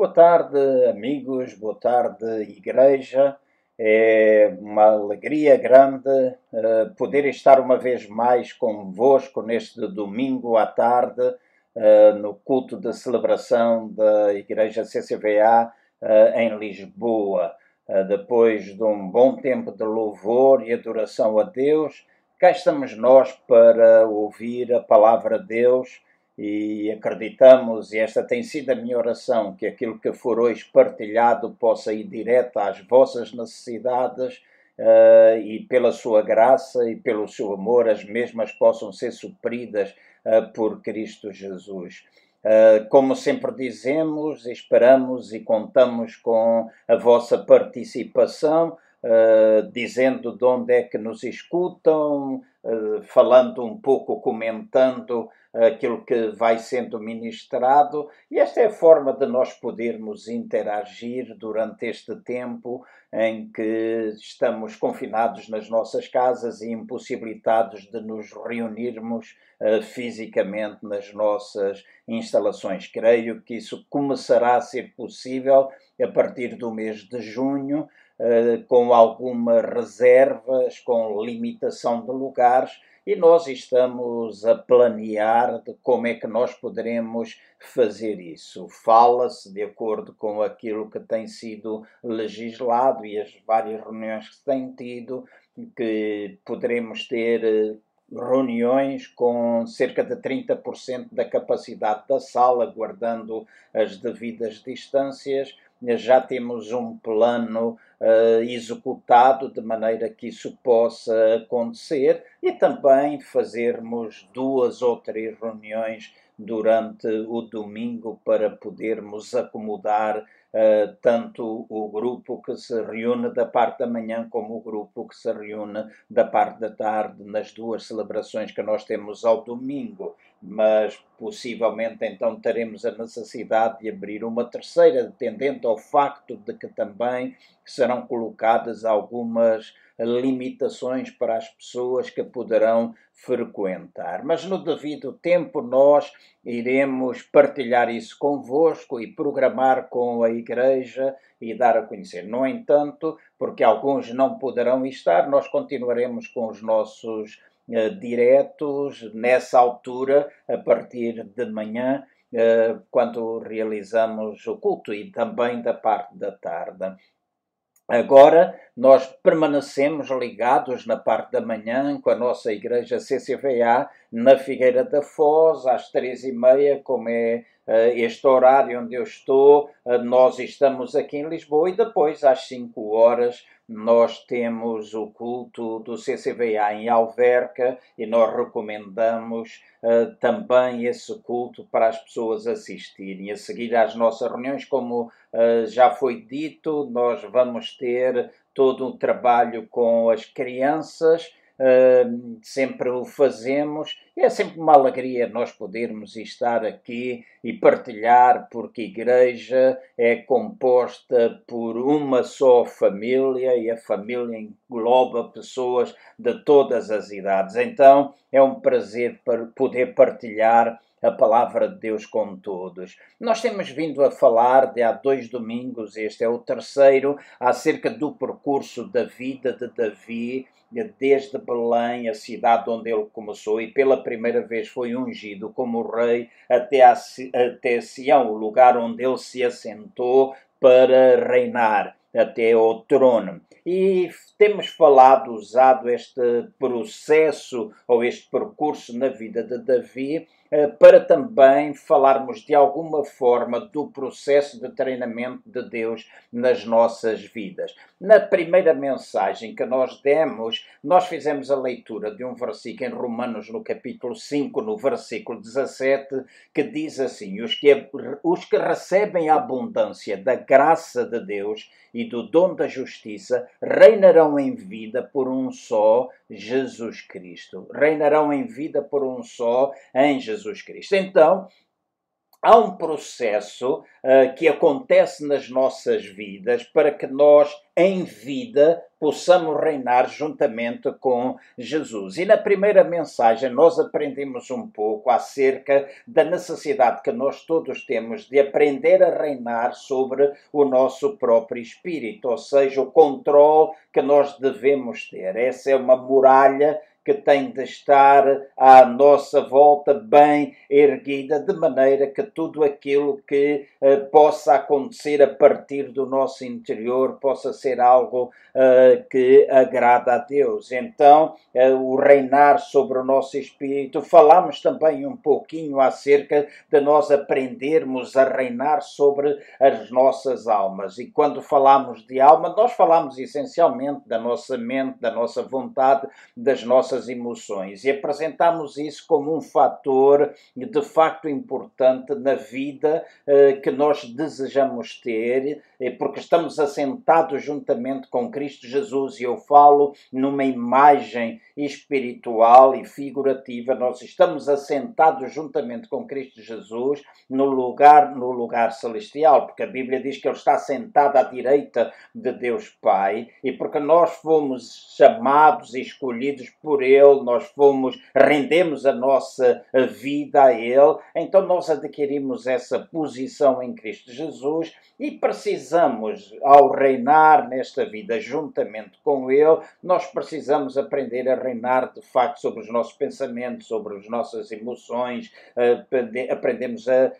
Boa tarde, amigos, boa tarde, igreja. É uma alegria grande uh, poder estar uma vez mais convosco neste domingo à tarde, uh, no culto de celebração da Igreja CCVA uh, em Lisboa. depois de um bom tempo de louvor e adoração a Deus, cá estamos nós para ouvir a palavra de Deus e acreditamos, e esta tem sido a minha oração, que aquilo que for hoje partilhado possa ir direto às vossas necessidades uh, e pela sua graça e pelo seu amor as mesmas possam ser supridas uh, por Cristo Jesus. Uh, como sempre dizemos, esperamos e contamos com a vossa participação, dizendo de onde é que nos escutam, falando um pouco, comentando aquilo que vai sendo ministrado, e esta é a forma de nós podermos interagir durante este tempo em que estamos confinados nas nossas casas e impossibilitados de nos reunirmos uh, fisicamente nas nossas instalações. Creio que isso começará a ser possível a partir do mês de junho. Uh, com algumas reservas, com limitação de lugares, e nós estamos a planear de como é que nós poderemos fazer isso. Fala-se de acordo com aquilo que tem sido legislado e as várias reuniões que se têm tido, que poderemos ter eh, reuniões com cerca de 30% da capacidade da sala, guardando as devidas distâncias. Já temos um plano uh, executado de maneira que isso possa acontecer e também fazermos duas ou três reuniões durante o domingo para podermos acomodar uh, tanto o grupo que se reúne da parte da manhã como o grupo que se reúne da parte da tarde nas duas celebrações que nós temos ao domingo mas possivelmente então teremos a necessidade de abrir uma terceira, tendendo ao facto de que também serão colocadas algumas limitações para as pessoas que poderão frequentar. Mas no devido tempo nós iremos partilhar isso convosco e programar com a Igreja e dar a conhecer. No entanto, porque alguns não poderão estar, nós continuaremos com os nossos diretos nessa altura, a partir de manhã, uh, quando realizamos o culto e também da parte da tarde. Agora, nós permanecemos ligados na parte da manhã com a nossa igreja CCVA na Figueira da Foz, às três e meia, como é uh, este horário onde eu estou. Nós estamos aqui em Lisboa e depois, às cinco horas, nós temos o culto do CCVA em Alverca e nós recomendamos uh, também esse culto para as pessoas assistirem. A seguir às nossas reuniões, como uh, já foi dito, nós vamos ter todo um trabalho com as crianças Sempre o fazemos. E é sempre uma alegria nós podermos estar aqui e partilhar, porque a igreja é composta por uma só família e a família engloba pessoas de todas as idades. Então é um prazer poder partilhar a palavra de Deus com todos. Nós temos vindo a falar de há dois domingos, este é o terceiro, acerca do percurso da vida de Davi desde Belém, a cidade onde ele começou, e pela primeira vez foi ungido como rei até, a, até Sião, o lugar onde ele se assentou para reinar até ao trono. E temos falado, usado este processo ou este percurso na vida de Davi para também falarmos de alguma forma do processo de treinamento de Deus nas nossas vidas. Na primeira mensagem que nós demos, nós fizemos a leitura de um versículo em Romanos, no capítulo 5, no versículo 17, que diz assim: Os que, os que recebem a abundância da graça de Deus e do dom da justiça reinarão em vida por um só Jesus Cristo. Reinarão em vida por um só em Jesus Cristo. Então, há um processo uh, que acontece nas nossas vidas para que nós, em vida, possamos reinar juntamente com Jesus. E na primeira mensagem nós aprendemos um pouco acerca da necessidade que nós todos temos de aprender a reinar sobre o nosso próprio espírito, ou seja, o controle que nós devemos ter. Essa é uma muralha que tem de estar à nossa volta bem erguida, de maneira que tudo aquilo que uh, possa acontecer a partir do nosso interior possa ser algo uh, que agrada a Deus. Então, uh, o reinar sobre o nosso espírito, falamos também um pouquinho acerca de nós aprendermos a reinar sobre as nossas almas. E quando falamos de alma, nós falamos essencialmente da nossa mente, da nossa vontade, das nossas nossas emoções e apresentamos isso como um fator de facto importante na vida eh, que nós desejamos ter, eh, porque estamos assentados juntamente com Cristo Jesus. E eu falo numa imagem espiritual e figurativa, nós estamos assentados juntamente com Cristo Jesus no lugar no lugar celestial, porque a Bíblia diz que ele está sentado à direita de Deus Pai. E porque nós fomos chamados e escolhidos por por Ele, nós fomos, rendemos a nossa vida a Ele, então nós adquirimos essa posição em Cristo Jesus e precisamos, ao reinar nesta vida juntamente com Ele, nós precisamos aprender a reinar de facto sobre os nossos pensamentos, sobre as nossas emoções, aprendemos a,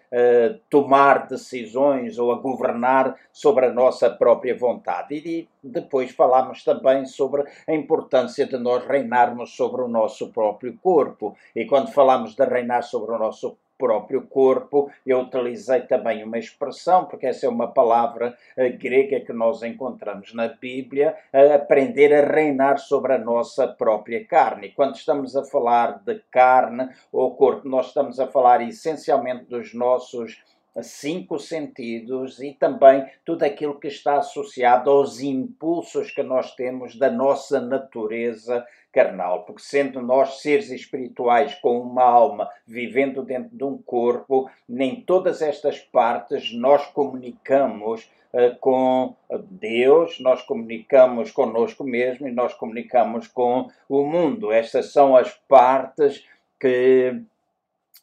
tomar decisões ou a governar sobre a nossa própria vontade. E depois falamos também sobre a importância de nós reinarmos sobre o nosso próprio corpo. E quando falamos de reinar sobre o nosso próprio corpo, eu utilizei também uma expressão, porque essa é uma palavra uh, grega que nós encontramos na Bíblia, uh, aprender a reinar sobre a nossa própria carne. Quando estamos a falar de carne ou corpo, nós estamos a falar essencialmente dos nossos cinco sentidos e também tudo aquilo que está associado aos impulsos que nós temos da nossa natureza carnal, porque sendo nós seres espirituais com uma alma vivendo dentro de um corpo, nem todas estas partes nós comunicamos uh, com Deus, nós comunicamos conosco mesmo e nós comunicamos com o mundo. Estas são as partes que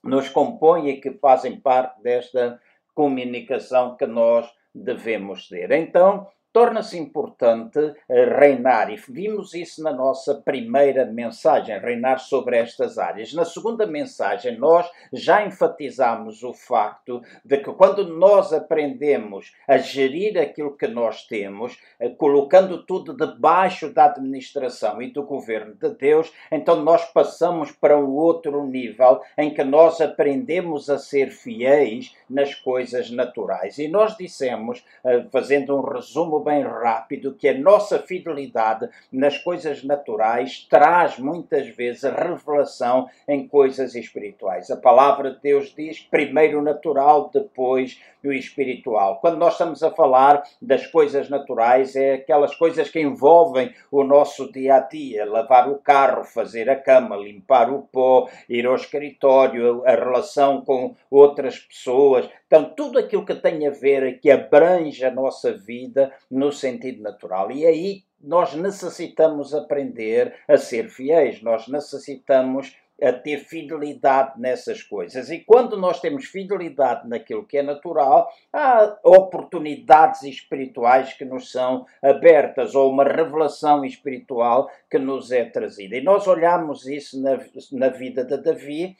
nos compõem e que fazem parte desta comunicação que nós devemos ter. Então, torna-se importante eh, reinar, e vimos isso na nossa primeira mensagem, reinar sobre estas áreas. Na segunda mensagem, nós já enfatizamos o facto de que quando nós aprendemos a gerir aquilo que nós temos, eh, colocando tudo debaixo da administração e do governo de Deus, então nós passamos para um outro nível em que nós aprendemos a ser fiéis nas coisas naturais. E nós dissemos, eh, fazendo um resumo bem rápido que a nossa fidelidade nas coisas naturais traz muitas vezes revelação em coisas espirituais. A palavra de Deus diz primeiro o natural, depois o espiritual. Quando nós estamos a falar das coisas naturais, é aquelas coisas que envolvem o nosso dia a dia: lavar o carro, fazer a cama, limpar o pó, ir ao escritório, a relação com outras pessoas. Então, tudo aquilo que tem a ver, que abrange a nossa vida no sentido natural. E aí nós necessitamos aprender a ser fiéis, nós necessitamos a ter fidelidade nessas coisas. E quando nós temos fidelidade naquilo que é natural, há oportunidades espirituais que nos são abertas, ou uma revelação espiritual que nos é trazida. E nós olhamos isso na, na vida de Davi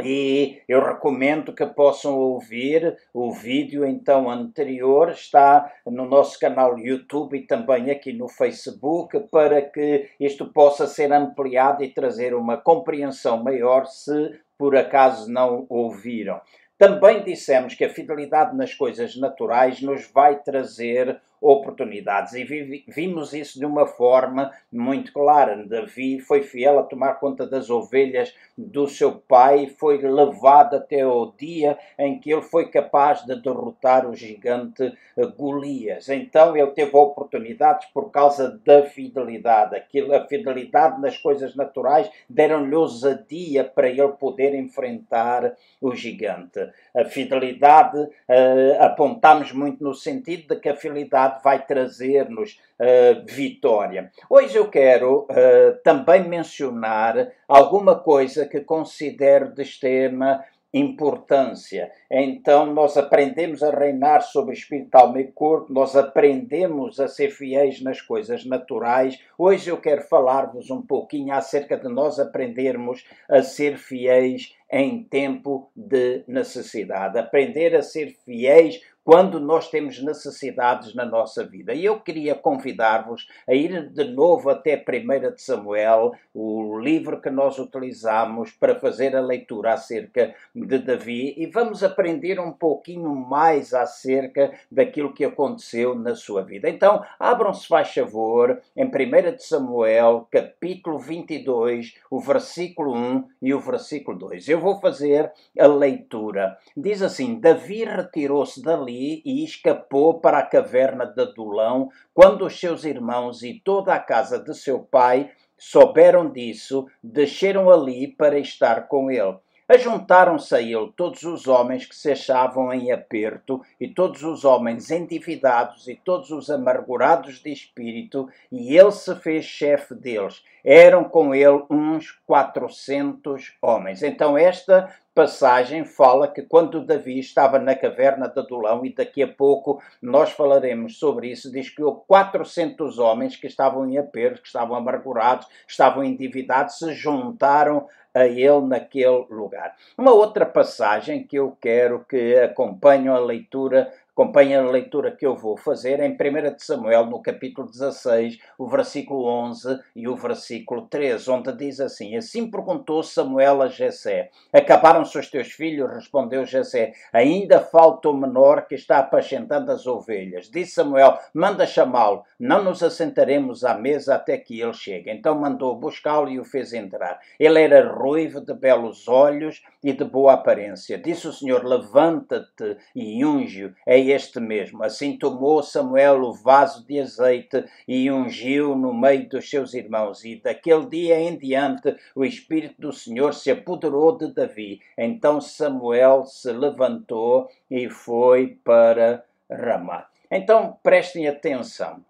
e eu recomendo que possam ouvir o vídeo então anterior, está no nosso canal YouTube e também aqui no Facebook, para que isto possa ser ampliado e trazer uma compreensão maior se por acaso não ouviram. Também dissemos que a fidelidade nas coisas naturais nos vai trazer oportunidades. E vi, vimos isso de uma forma muito clara. Davi foi fiel a tomar conta das ovelhas do seu pai, foi levado até o dia em que ele foi capaz de derrotar o gigante Golias. Então ele teve oportunidades por causa da fidelidade. Aquilo, a fidelidade nas coisas naturais deram-lhe ousadia para ele poder enfrentar o gigante. A fidelidade, uh, apontamos muito no sentido de que a fidelidade vai trazer-nos uh, vitória. Hoje eu quero uh, também mencionar alguma coisa que considero de extrema importância. Então, nós aprendemos a reinar sobre espírito, alma e corpo, nós aprendemos a ser fiéis nas coisas naturais. Hoje eu quero falar-vos um pouquinho acerca de nós aprendermos a ser fiéis em tempo de necessidade. Aprender a ser fiéis quando nós temos necessidades na nossa vida. E eu queria convidar-vos a ir de novo até 1 de Samuel, o livro que nós utilizamos para fazer a leitura acerca de Davi, e vamos aprender um pouquinho mais acerca daquilo que aconteceu na sua vida. Então, abram-se, faz favor, em 1 de Samuel, capítulo 22, o versículo 1 e o versículo 2. Eu vou fazer a leitura. Diz assim: Davi retirou-se dali e escapou para a caverna de Adulão, quando os seus irmãos e toda a casa de seu pai souberam disso, desceram ali para estar com ele. Ajuntaram-se a ele todos os homens que se achavam em aperto, e todos os homens endividados, e todos os amargurados de espírito, e ele se fez chefe deles. Eram com ele uns quatrocentos homens. Então, esta passagem fala que quando Davi estava na caverna de Adulão, e daqui a pouco nós falaremos sobre isso, diz que houve 400 homens que estavam em aperto, que estavam amargurados, estavam endividados, se juntaram a ele naquele lugar. Uma outra passagem que eu quero que acompanhe a leitura Acompanhe a leitura que eu vou fazer em 1 de Samuel, no capítulo 16, o versículo 11 e o versículo 13, onde diz assim: Assim perguntou Samuel a Jessé: Acabaram-se os teus filhos? Respondeu Jessé: Ainda falta o menor que está apacentando as ovelhas. Disse Samuel: Manda chamá-lo, não nos assentaremos à mesa até que ele chegue. Então mandou buscá-lo e o fez entrar. Ele era ruivo, de belos olhos e de boa aparência. Disse o Senhor: Levanta-te e unge-o. É este mesmo. Assim tomou Samuel o vaso de azeite e ungiu no meio dos seus irmãos. E daquele dia em diante o Espírito do Senhor se apoderou de Davi. Então Samuel se levantou e foi para Ramá. Então prestem atenção.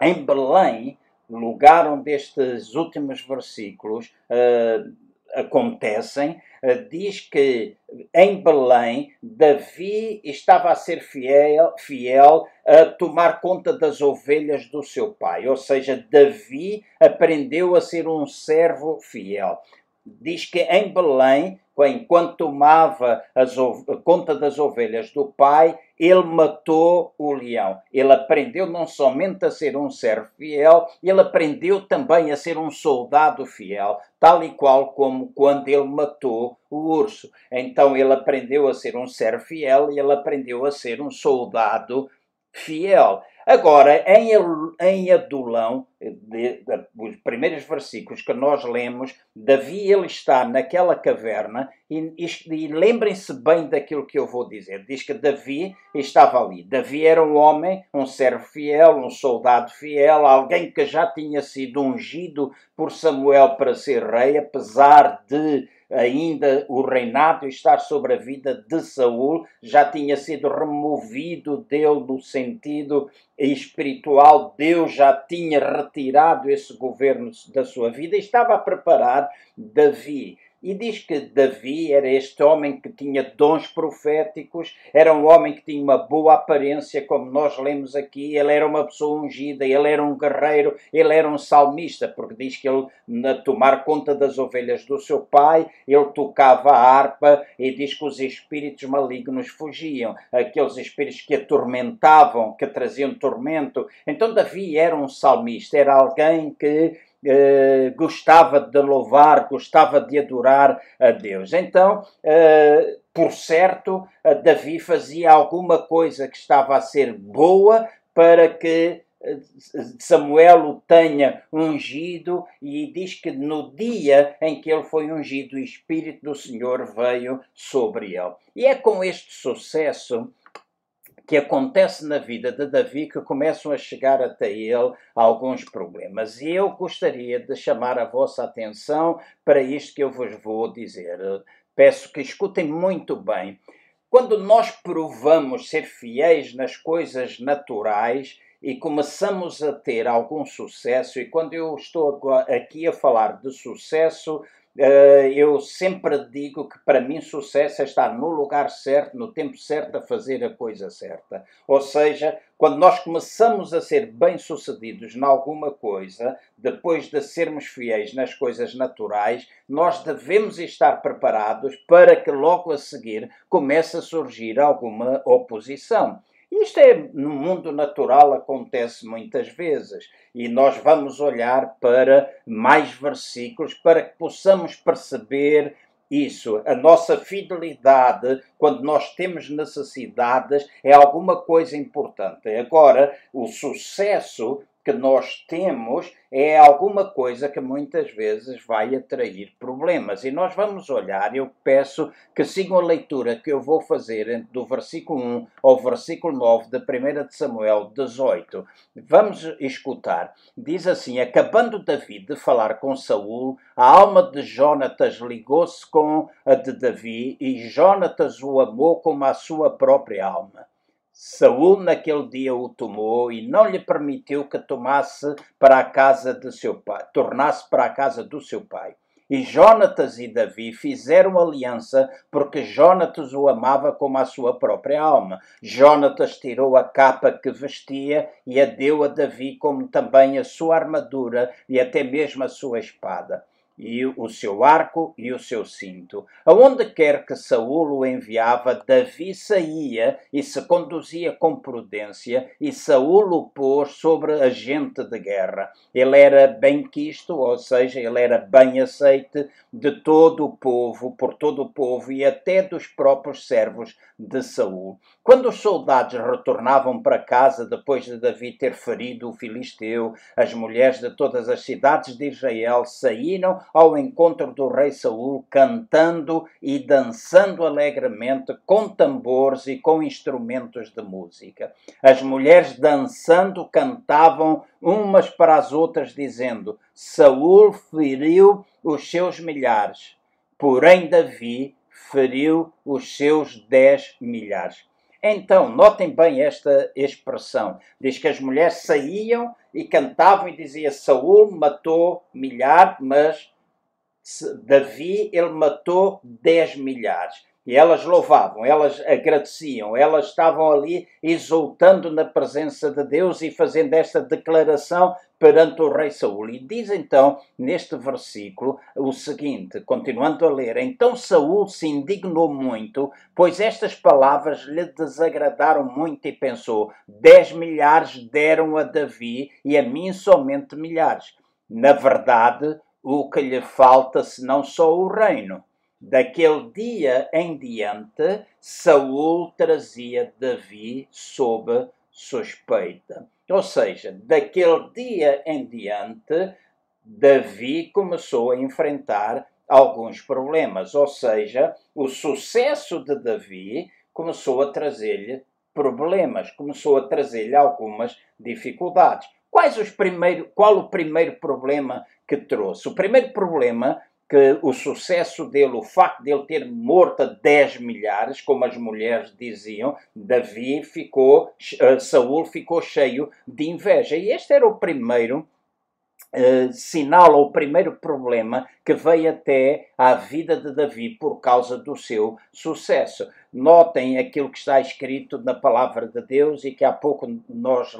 Em Belém, lugar onde estes últimos versículos uh, acontecem, uh, diz que em Belém, Davi estava a ser fiel, fiel a tomar conta das ovelhas do seu pai. Ou seja, Davi aprendeu a ser um servo fiel. Diz que em Belém, enquanto tomava conta das ovelhas do pai, ele matou o leão. Ele aprendeu não somente a ser um servo fiel, ele aprendeu também a ser um soldado fiel, tal e qual como quando ele matou o urso. Então ele aprendeu a ser um servo fiel e ele aprendeu a ser um soldado fiel. Agora, em, em Adulão, de, de, os primeiros versículos que nós lemos, Davi ele está naquela caverna e, e, e lembrem-se bem daquilo que eu vou dizer. Diz que Davi estava ali. Davi era um homem, um servo fiel, um soldado fiel, alguém que já tinha sido ungido por Samuel para ser rei, apesar de ainda o reinado estar sobre a vida de Saul, já tinha sido removido dele no sentido espiritual, Deus já tinha retirado esse governo da sua vida. E estava a preparar Davi. E diz que Davi era este homem que tinha dons proféticos, era um homem que tinha uma boa aparência, como nós lemos aqui, ele era uma pessoa ungida, ele era um guerreiro, ele era um salmista, porque diz que ele, na tomar conta das ovelhas do seu pai, ele tocava a harpa e diz que os espíritos malignos fugiam, aqueles espíritos que atormentavam, que traziam tormento. Então Davi era um salmista, era alguém que eh, gostava de louvar, gostava de adorar a Deus. Então, eh, por certo, Davi fazia alguma coisa que estava a ser boa para que eh, Samuel o tenha ungido e diz que no dia em que ele foi ungido, o Espírito do Senhor veio sobre ele. E é com este sucesso que acontece na vida de Davi que começam a chegar até ele alguns problemas. E eu gostaria de chamar a vossa atenção para isto que eu vos vou dizer. Peço que escutem muito bem. Quando nós provamos ser fiéis nas coisas naturais, e começamos a ter algum sucesso, e quando eu estou aqui a falar de sucesso, eu sempre digo que para mim sucesso é estar no lugar certo, no tempo certo, a fazer a coisa certa. Ou seja, quando nós começamos a ser bem-sucedidos em alguma coisa, depois de sermos fiéis nas coisas naturais, nós devemos estar preparados para que logo a seguir comece a surgir alguma oposição. Isto é, no mundo natural acontece muitas vezes e nós vamos olhar para mais versículos para que possamos perceber isso. A nossa fidelidade, quando nós temos necessidades, é alguma coisa importante. Agora, o sucesso que nós temos é alguma coisa que muitas vezes vai atrair problemas. E nós vamos olhar, eu peço que sigam a leitura que eu vou fazer do versículo 1 ao versículo 9 de 1 de Samuel 18. Vamos escutar. Diz assim: Acabando Davi de falar com Saul, a alma de Jonatas ligou-se com a de Davi, e Jonatas o amou como a sua própria alma. Saul naquele dia o tomou e não lhe permitiu que tomasse para a casa de seu pai, tornasse para a casa do seu pai. E Jonatas e Davi fizeram aliança porque Jonatas o amava como a sua própria alma. Jonatas tirou a capa que vestia e a deu a Davi, como também a sua armadura e até mesmo a sua espada e o seu arco e o seu cinto. Aonde quer que Saul o enviava, Davi saía e se conduzia com prudência, e Saul o pôs sobre a gente de guerra. Ele era bem quisto, ou seja, ele era bem aceite de todo o povo, por todo o povo e até dos próprios servos de Saul. Quando os soldados retornavam para casa depois de Davi ter ferido o filisteu, as mulheres de todas as cidades de Israel saíram ao encontro do rei Saul, cantando e dançando alegremente com tambores e com instrumentos de música. As mulheres dançando cantavam umas para as outras, dizendo: Saul feriu os seus milhares, porém Davi feriu os seus dez milhares. Então, notem bem esta expressão. Diz que as mulheres saíam e cantavam e dizia Saul matou milhares, mas Davi ele matou dez milhares. E elas louvavam, elas agradeciam, elas estavam ali exultando na presença de Deus e fazendo esta declaração perante o rei Saul. E diz então, neste versículo, o seguinte, continuando a ler: Então Saul se indignou muito, pois estas palavras lhe desagradaram muito e pensou: Dez milhares deram a Davi e a mim somente milhares. Na verdade, o que lhe falta senão só o reino Daquele dia em diante, Saul trazia Davi sob suspeita. Ou seja, daquele dia em diante, Davi começou a enfrentar alguns problemas. Ou seja, o sucesso de Davi começou a trazer-lhe problemas, começou a trazer-lhe algumas dificuldades. Quais os primeiro, qual o primeiro problema que trouxe? O primeiro problema que o sucesso dele, o facto de ele ter morto 10 milhares, como as mulheres diziam, Davi ficou, uh, Saul ficou cheio de inveja. E este era o primeiro uh, sinal, ou o primeiro problema que veio até à vida de Davi por causa do seu sucesso. Notem aquilo que está escrito na palavra de Deus e que há pouco nós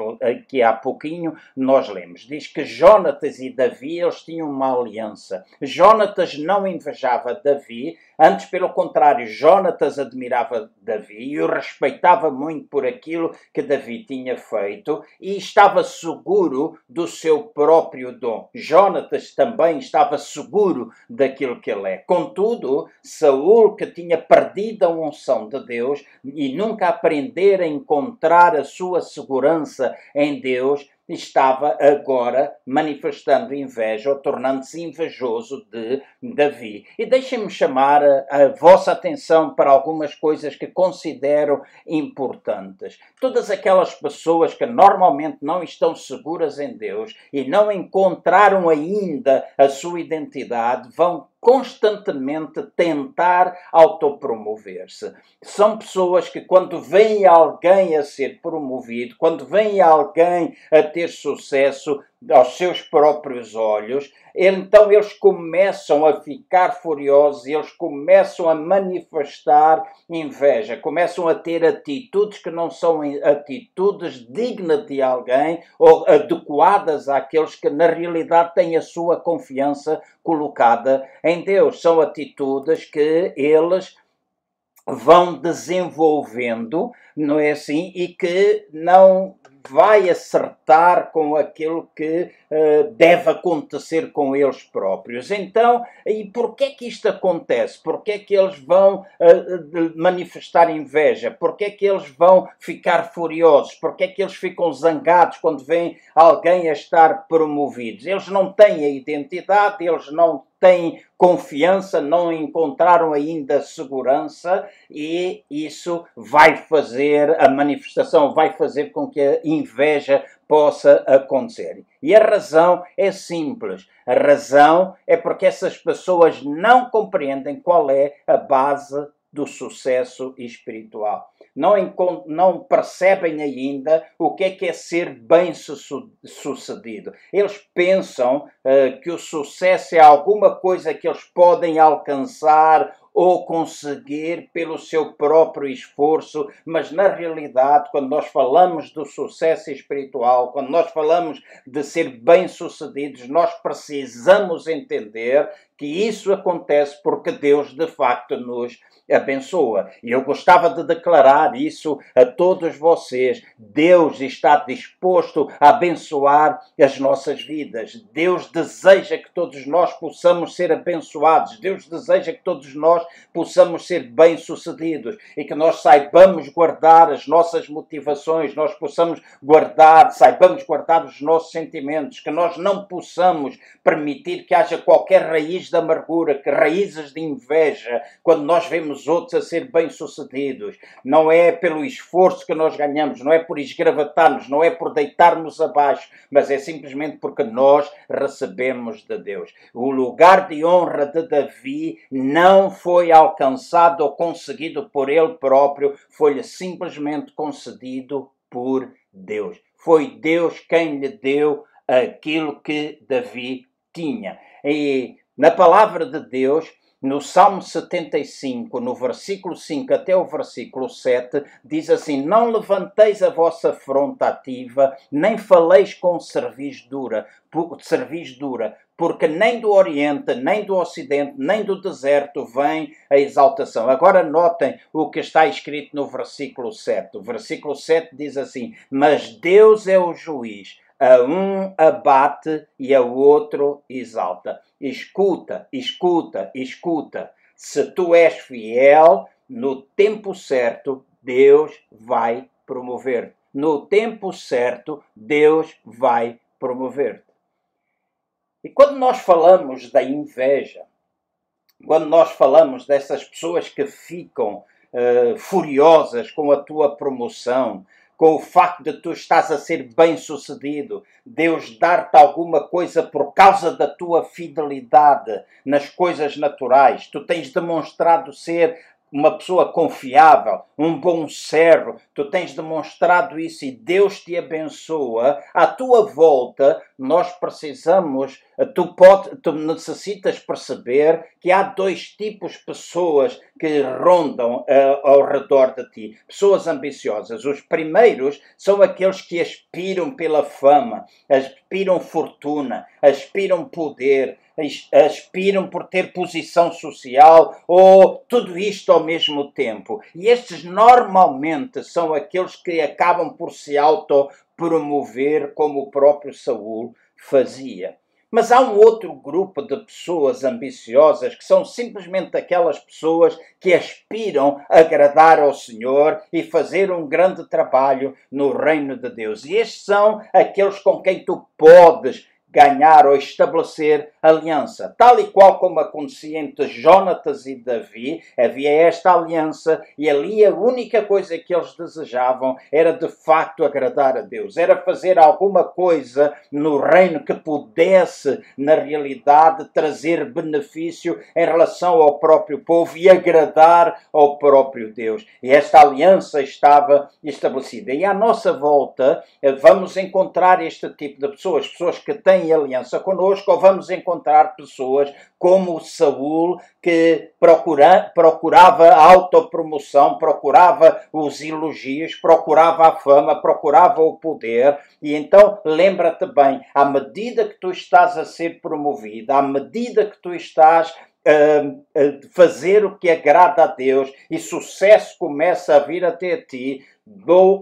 que há pouquinho nós lemos. Diz que Jonatas e Davi eles tinham uma aliança. Jonatas não invejava Davi, antes pelo contrário, Jonatas admirava Davi e o respeitava muito por aquilo que Davi tinha feito e estava seguro do seu próprio dom. Jonatas também estava seguro seguro daquilo que ele é. Contudo, Saul, que tinha perdido a unção de Deus e nunca aprender a encontrar a sua segurança em Deus, estava agora manifestando inveja ou tornando-se invejoso de Davi. E deixem-me chamar a, a, vossa atenção para algumas coisas que considero importantes. Todas aquelas pessoas que normalmente não estão seguras em Deus e não encontraram ainda a sua identidade vão constantemente tentar autopromover-se. São pessoas que, quando vem alguém a ser promovido, quando vem alguém a ter sucesso aos seus próprios olhos, então eles começam a ficar furiosos, eles começam a manifestar inveja, começam a ter atitudes que não são atitudes dignas de alguém ou adequadas àqueles que na realidade têm a sua confiança colocada em Deus. São atitudes que eles vão desenvolvendo, não é assim? E que não vai acertar com aquilo que uh, deve acontecer com eles próprios. Então, e porquê é que isto acontece? Porquê é que eles vão uh, manifestar inveja? Porquê é que eles vão ficar furiosos? Porquê é que eles ficam zangados quando vem alguém a estar promovido? Eles não têm a identidade, eles não têm confiança, não encontraram ainda segurança e isso vai fazer, a manifestação vai fazer com que a inveja possa acontecer. E a razão é simples. A razão é porque essas pessoas não compreendem qual é a base do sucesso espiritual. Não, não percebem ainda o que é que é ser bem sucedido. Eles pensam uh, que o sucesso é alguma coisa que eles podem alcançar ou conseguir pelo seu próprio esforço, mas na realidade, quando nós falamos do sucesso espiritual, quando nós falamos de ser bem-sucedidos, nós precisamos entender que isso acontece porque Deus de facto nos abençoa. E eu gostava de declarar isso a todos vocês. Deus está disposto a abençoar as nossas vidas. Deus deseja que todos nós possamos ser abençoados. Deus deseja que todos nós possamos ser bem-sucedidos e que nós saibamos guardar as nossas motivações, nós possamos guardar, saibamos guardar os nossos sentimentos, que nós não possamos permitir que haja qualquer raiz de amargura, que raízes de inveja, quando nós vemos outros a ser bem-sucedidos. Não é pelo esforço que nós ganhamos, não é por esgravatarmos, não é por deitarmos abaixo, mas é simplesmente porque nós recebemos de Deus. O lugar de honra de Davi não foi alcançado ou conseguido por ele próprio, foi-lhe simplesmente concedido por Deus. Foi Deus quem lhe deu aquilo que Davi tinha. E na palavra de Deus, no Salmo 75, no versículo 5 até o versículo 7, diz assim: Não levanteis a vossa fronte ativa, nem faleis com cerviz dura, cerviz dura, porque nem do Oriente, nem do Ocidente, nem do deserto vem a exaltação. Agora notem o que está escrito no versículo 7. O versículo 7 diz assim: Mas Deus é o juiz a um abate e a outro exalta. Escuta, escuta, escuta. Se tu és fiel, no tempo certo, Deus vai promover. No tempo certo, Deus vai promover. E quando nós falamos da inveja, quando nós falamos dessas pessoas que ficam uh, furiosas com a tua promoção, com o facto de tu estás a ser bem sucedido, Deus dar-te alguma coisa por causa da tua fidelidade nas coisas naturais. Tu tens demonstrado ser uma pessoa confiável, um bom servo, tu tens demonstrado isso e Deus te abençoa, à tua volta nós precisamos, tu, pode, tu necessitas perceber que há dois tipos de pessoas que rondam uh, ao redor de ti. Pessoas ambiciosas. Os primeiros são aqueles que aspiram pela fama, aspiram fortuna, aspiram poder, aspiram por ter posição social ou tudo isto ao mesmo tempo. E estes normalmente são aqueles que acabam por se auto promover como o próprio Saul fazia. Mas há um outro grupo de pessoas ambiciosas que são simplesmente aquelas pessoas que aspiram a agradar ao Senhor e fazer um grande trabalho no reino de Deus. E estes são aqueles com quem tu podes ganhar ou estabelecer aliança. Tal e qual como acontecia entre Jonatas e Davi, havia esta aliança e ali a única coisa que eles desejavam era de facto agradar a Deus, era fazer alguma coisa no reino que pudesse, na realidade, trazer benefício em relação ao próprio povo e agradar ao próprio Deus. E esta aliança estava estabelecida. E à nossa volta eh, vamos encontrar este tipo de pessoas, pessoas que têm em aliança conosco, ou vamos encontrar pessoas como Saul, que procura, procurava a autopromoção, procurava os elogios, procurava a fama, procurava o poder. E então lembra-te bem, à medida que tu estás a ser promovido, à medida que tu estás a fazer o que agrada a Deus e sucesso começa a vir até ti,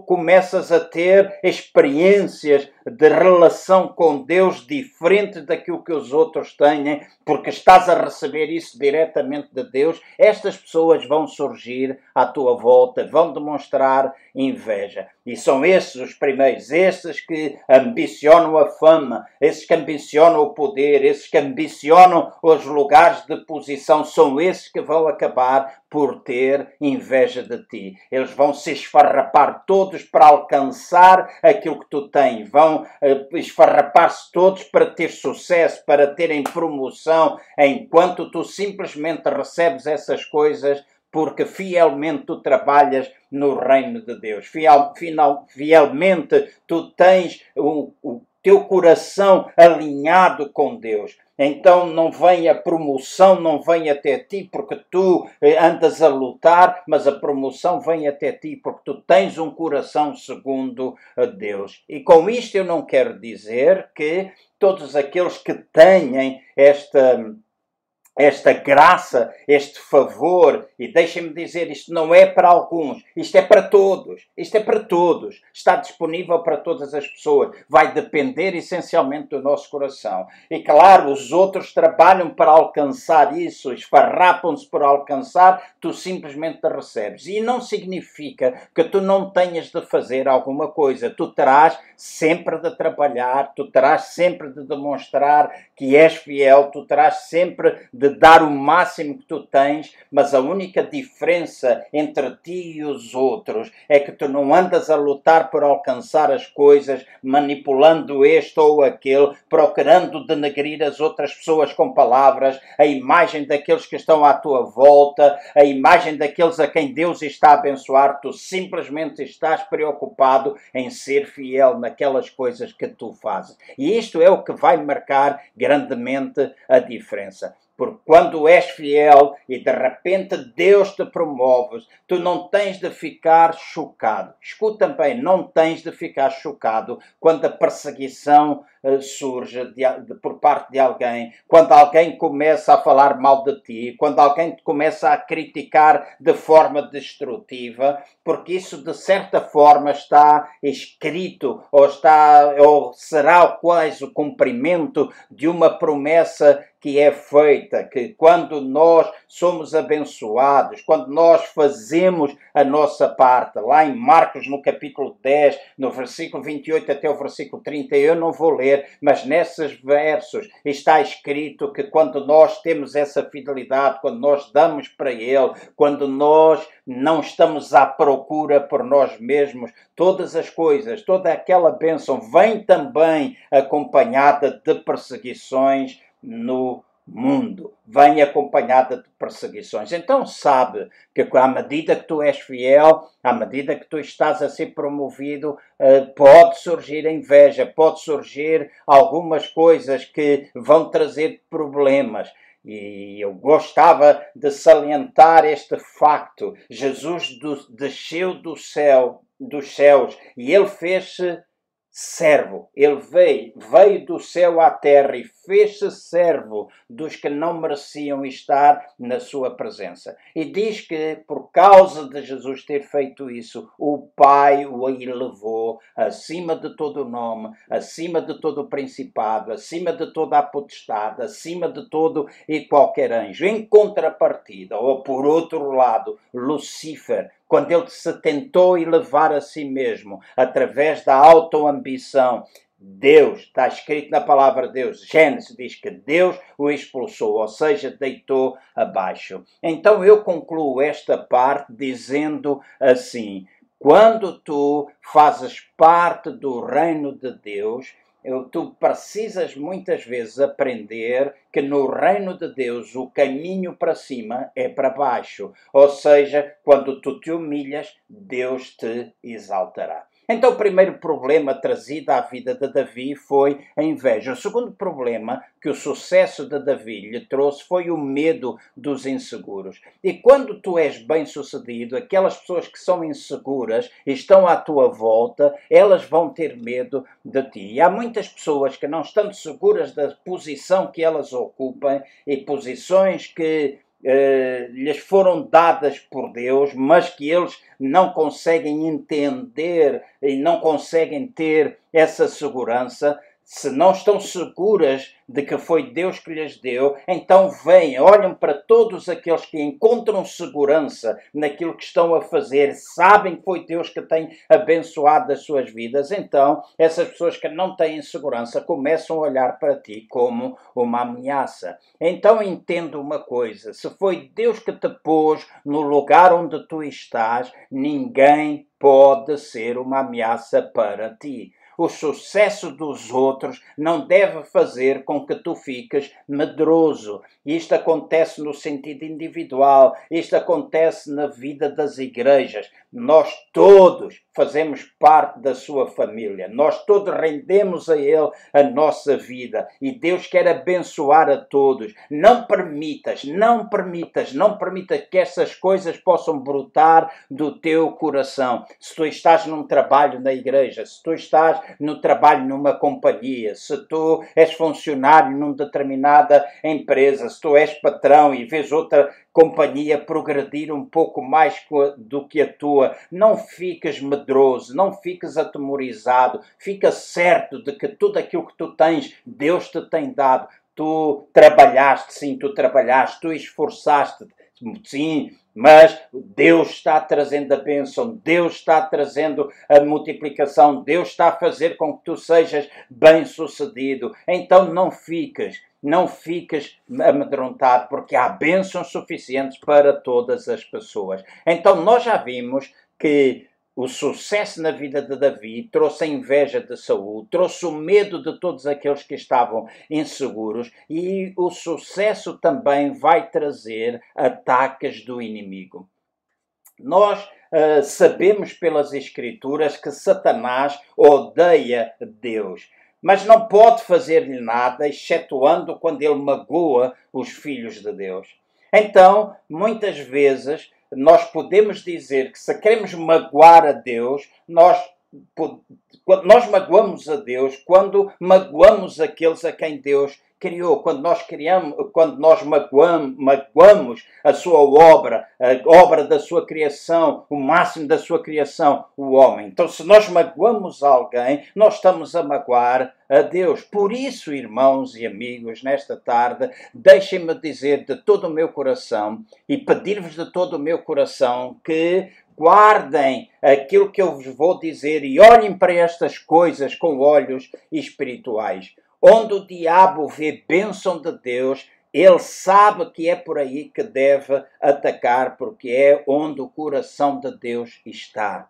começas a ter experiências de relação com Deus diferentes daquilo que os outros têm, porque estás a receber isso diretamente de Deus, estas pessoas vão surgir à tua volta, vão demonstrar inveja. E são esses os primeiros, esses que ambicionam a fama, esses que ambicionam o poder, esses que ambicionam os lugares de posição, são esses que vão acabar por ter inveja de ti. Eles vão se esfarrapar todos para alcançar aquilo que tu tens, vão uh, esfarrapar-se todos para ter sucesso, para terem promoção, enquanto tu simplesmente recebes essas coisas porque fielmente tu trabalhas no reino de Deus. Fiel, final, fielmente tu tens o, o teu coração alinhado com Deus. Então não vem a promoção, não vem até ti porque tu eh, andas a lutar, mas a promoção vem até ti porque tu tens um coração segundo Deus. E com isto eu não quero dizer que todos aqueles que têm esta esta graça, este favor, e deixem-me dizer, isto não é para alguns, isto é para todos, isto é para todos, está disponível para todas as pessoas, vai depender essencialmente do nosso coração. E claro, os outros trabalham para alcançar isso, esfarrapam-se para alcançar, tu simplesmente recebes. E não significa que tu não tenhas de fazer alguma coisa, tu terás sempre de trabalhar, tu terás sempre de demonstrar que és fiel, tu terás sempre de de dar o máximo que tu tens, mas a única diferença entre ti e os outros é que tu não andas a lutar por alcançar as coisas, manipulando este ou aquele, procurando denegrir as outras pessoas com palavras, a imagem daqueles que estão à tua volta, a imagem daqueles a quem Deus está a abençoar, tu simplesmente estás preocupado em ser fiel naquelas coisas que tu fazes. E isto é o que vai marcar grandemente a diferença. Porque quando és fiel e de repente Deus te promove, tu não tens de ficar chocado. Escuta bem, não tens de ficar chocado quando a perseguição surge de, de, por parte de alguém, quando alguém começa a falar mal de ti, quando alguém te começa a criticar de forma destrutiva, porque isso de certa forma está escrito ou está ou será quase o cumprimento de uma promessa que é feita, que quando nós somos abençoados, quando nós fazemos a nossa parte, lá em Marcos, no capítulo 10, no versículo 28 até o versículo 30, eu não vou ler, mas nesses versos está escrito que quando nós temos essa fidelidade, quando nós damos para Ele, quando nós não estamos à procura por nós mesmos, todas as coisas, toda aquela bênção vem também acompanhada de perseguições no mundo, vem acompanhada de perseguições. Então sabe que à medida que tu és fiel, à medida que tu estás a ser promovido, eh, pode surgir inveja, pode surgir algumas coisas que vão trazer problemas. E eu gostava de salientar este facto. Jesus desceu do céu, dos céus, e ele fez-se servo. Ele veio, veio do céu à terra e fez-se servo dos que não mereciam estar na sua presença. E diz que por causa de Jesus ter feito isso, o Pai o elevou acima de todo o nome, acima de todo o principado, acima de toda a potestade, acima de todo e qualquer anjo. Em contrapartida, ou por outro lado, Lucifer quando ele se tentou elevar a si mesmo através da autoambição. Deus, está escrito na palavra de Deus, Gênesis diz que Deus o expulsou, ou seja, deitou abaixo. Então eu concluo esta parte dizendo assim: quando tu fazes parte do reino de Deus, tu precisas muitas vezes aprender que no reino de Deus o caminho para cima é para baixo. Ou seja, quando tu te humilhas, Deus te exaltará. Então, o primeiro problema trazido à vida de Davi foi a inveja. O segundo problema que o sucesso de Davi lhe trouxe foi o medo dos inseguros. E quando tu és bem-sucedido, aquelas pessoas que são inseguras estão à tua volta, elas vão ter medo de ti. E há muitas pessoas que não estão seguras da posição que elas ocupam e posições que eh, lhes foram dadas por Deus, mas que eles não conseguem entender e não conseguem ter essa segurança, se não estão seguras de que foi Deus que lhes deu, então vêm, olham para todos aqueles que encontram segurança naquilo que estão a fazer, sabem que foi Deus que tem abençoado as suas vidas, então essas pessoas que não têm segurança começam a olhar para ti como uma ameaça. Então entenda uma coisa: se foi Deus que te pôs no lugar onde tu estás, ninguém pode ser uma ameaça para ti o sucesso dos outros não deve fazer com que tu fiques medroso. Isto acontece no sentido individual, isto acontece na vida das igrejas. Nós todos fazemos parte da sua família, nós todos rendemos a Ele a nossa vida e Deus quer abençoar a todos. Não permitas, não permitas, não permitas que essas coisas possam brotar do teu coração. Se tu estás num trabalho na igreja, se tu estás no trabalho numa companhia, se tu és funcionário numa determinada empresa, se tu és patrão e vês outra companhia progredir um pouco mais do que a tua, não fiques medroso, não fiques atemorizado, fica certo de que tudo aquilo que tu tens, Deus te tem dado. Tu trabalhaste, sim, tu trabalhaste, tu esforçaste, sim, mas Deus está trazendo a bênção, Deus está trazendo a multiplicação, Deus está a fazer com que tu sejas bem-sucedido. Então não fiques, não fiques amedrontado, porque há bênçãos suficientes para todas as pessoas. Então nós já vimos que o sucesso na vida de Davi trouxe a inveja de Saul, trouxe o medo de todos aqueles que estavam inseguros e o sucesso também vai trazer ataques do inimigo. Nós uh, sabemos pelas Escrituras que Satanás odeia Deus, mas não pode fazer-lhe nada, excetuando quando ele magoa os filhos de Deus. Então, muitas vezes, nós podemos dizer que se queremos magoar a Deus, nós, nós magoamos a Deus quando magoamos aqueles a quem Deus criou, quando nós criamos, quando nós magoamos, magoamos a sua obra, a obra da sua criação, o máximo da sua criação, o homem. Então, se nós magoamos alguém, nós estamos a magoar a Deus. Por isso, irmãos e amigos, nesta tarde, deixem-me dizer de todo o meu coração e pedir-vos de todo o meu coração que guardem aquilo que eu vos vou dizer e olhem para estas coisas com olhos espirituais. Onde o diabo vê bênção de Deus, ele sabe que é por aí que deve atacar, porque é onde o coração de Deus está.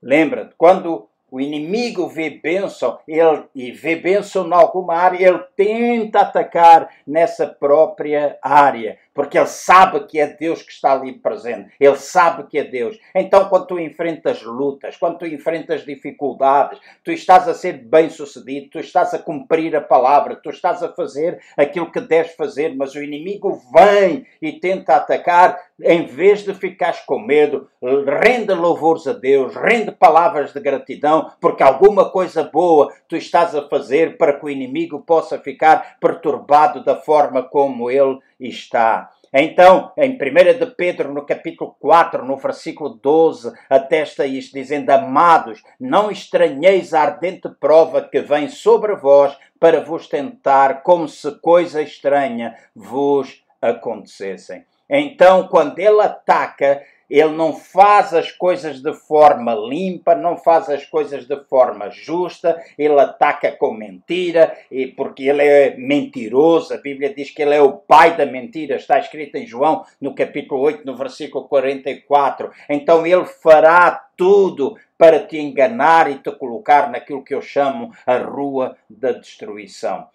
Lembra-te, quando o inimigo vê bênção ele, e vê bênção em alguma área, ele tenta atacar nessa própria área, porque ele sabe que é Deus que está ali presente, ele sabe que é Deus. Então, quando tu enfrentas lutas, quando tu enfrentas dificuldades, tu estás a ser bem sucedido, tu estás a cumprir a palavra, tu estás a fazer aquilo que deves fazer, mas o inimigo vem e tenta atacar, em vez de ficares com medo, rende louvores a Deus, rende palavras de gratidão, porque alguma coisa boa tu estás a fazer para que o inimigo possa ficar perturbado da forma como ele está. Então, em 1 de Pedro, no capítulo 4, no versículo 12, atesta isto, dizendo: Amados, não estranheis a ardente prova que vem sobre vós para vos tentar, como se coisa estranha vos acontecessem. Então, quando ele ataca, ele não faz as coisas de forma limpa, não faz as coisas de forma justa, ele ataca com mentira, e porque ele é mentiroso. A Bíblia diz que ele é o pai da mentira, está escrito em João, no capítulo 8, no versículo 44. Então ele fará tudo para te enganar e te colocar naquilo que eu chamo a rua da destruição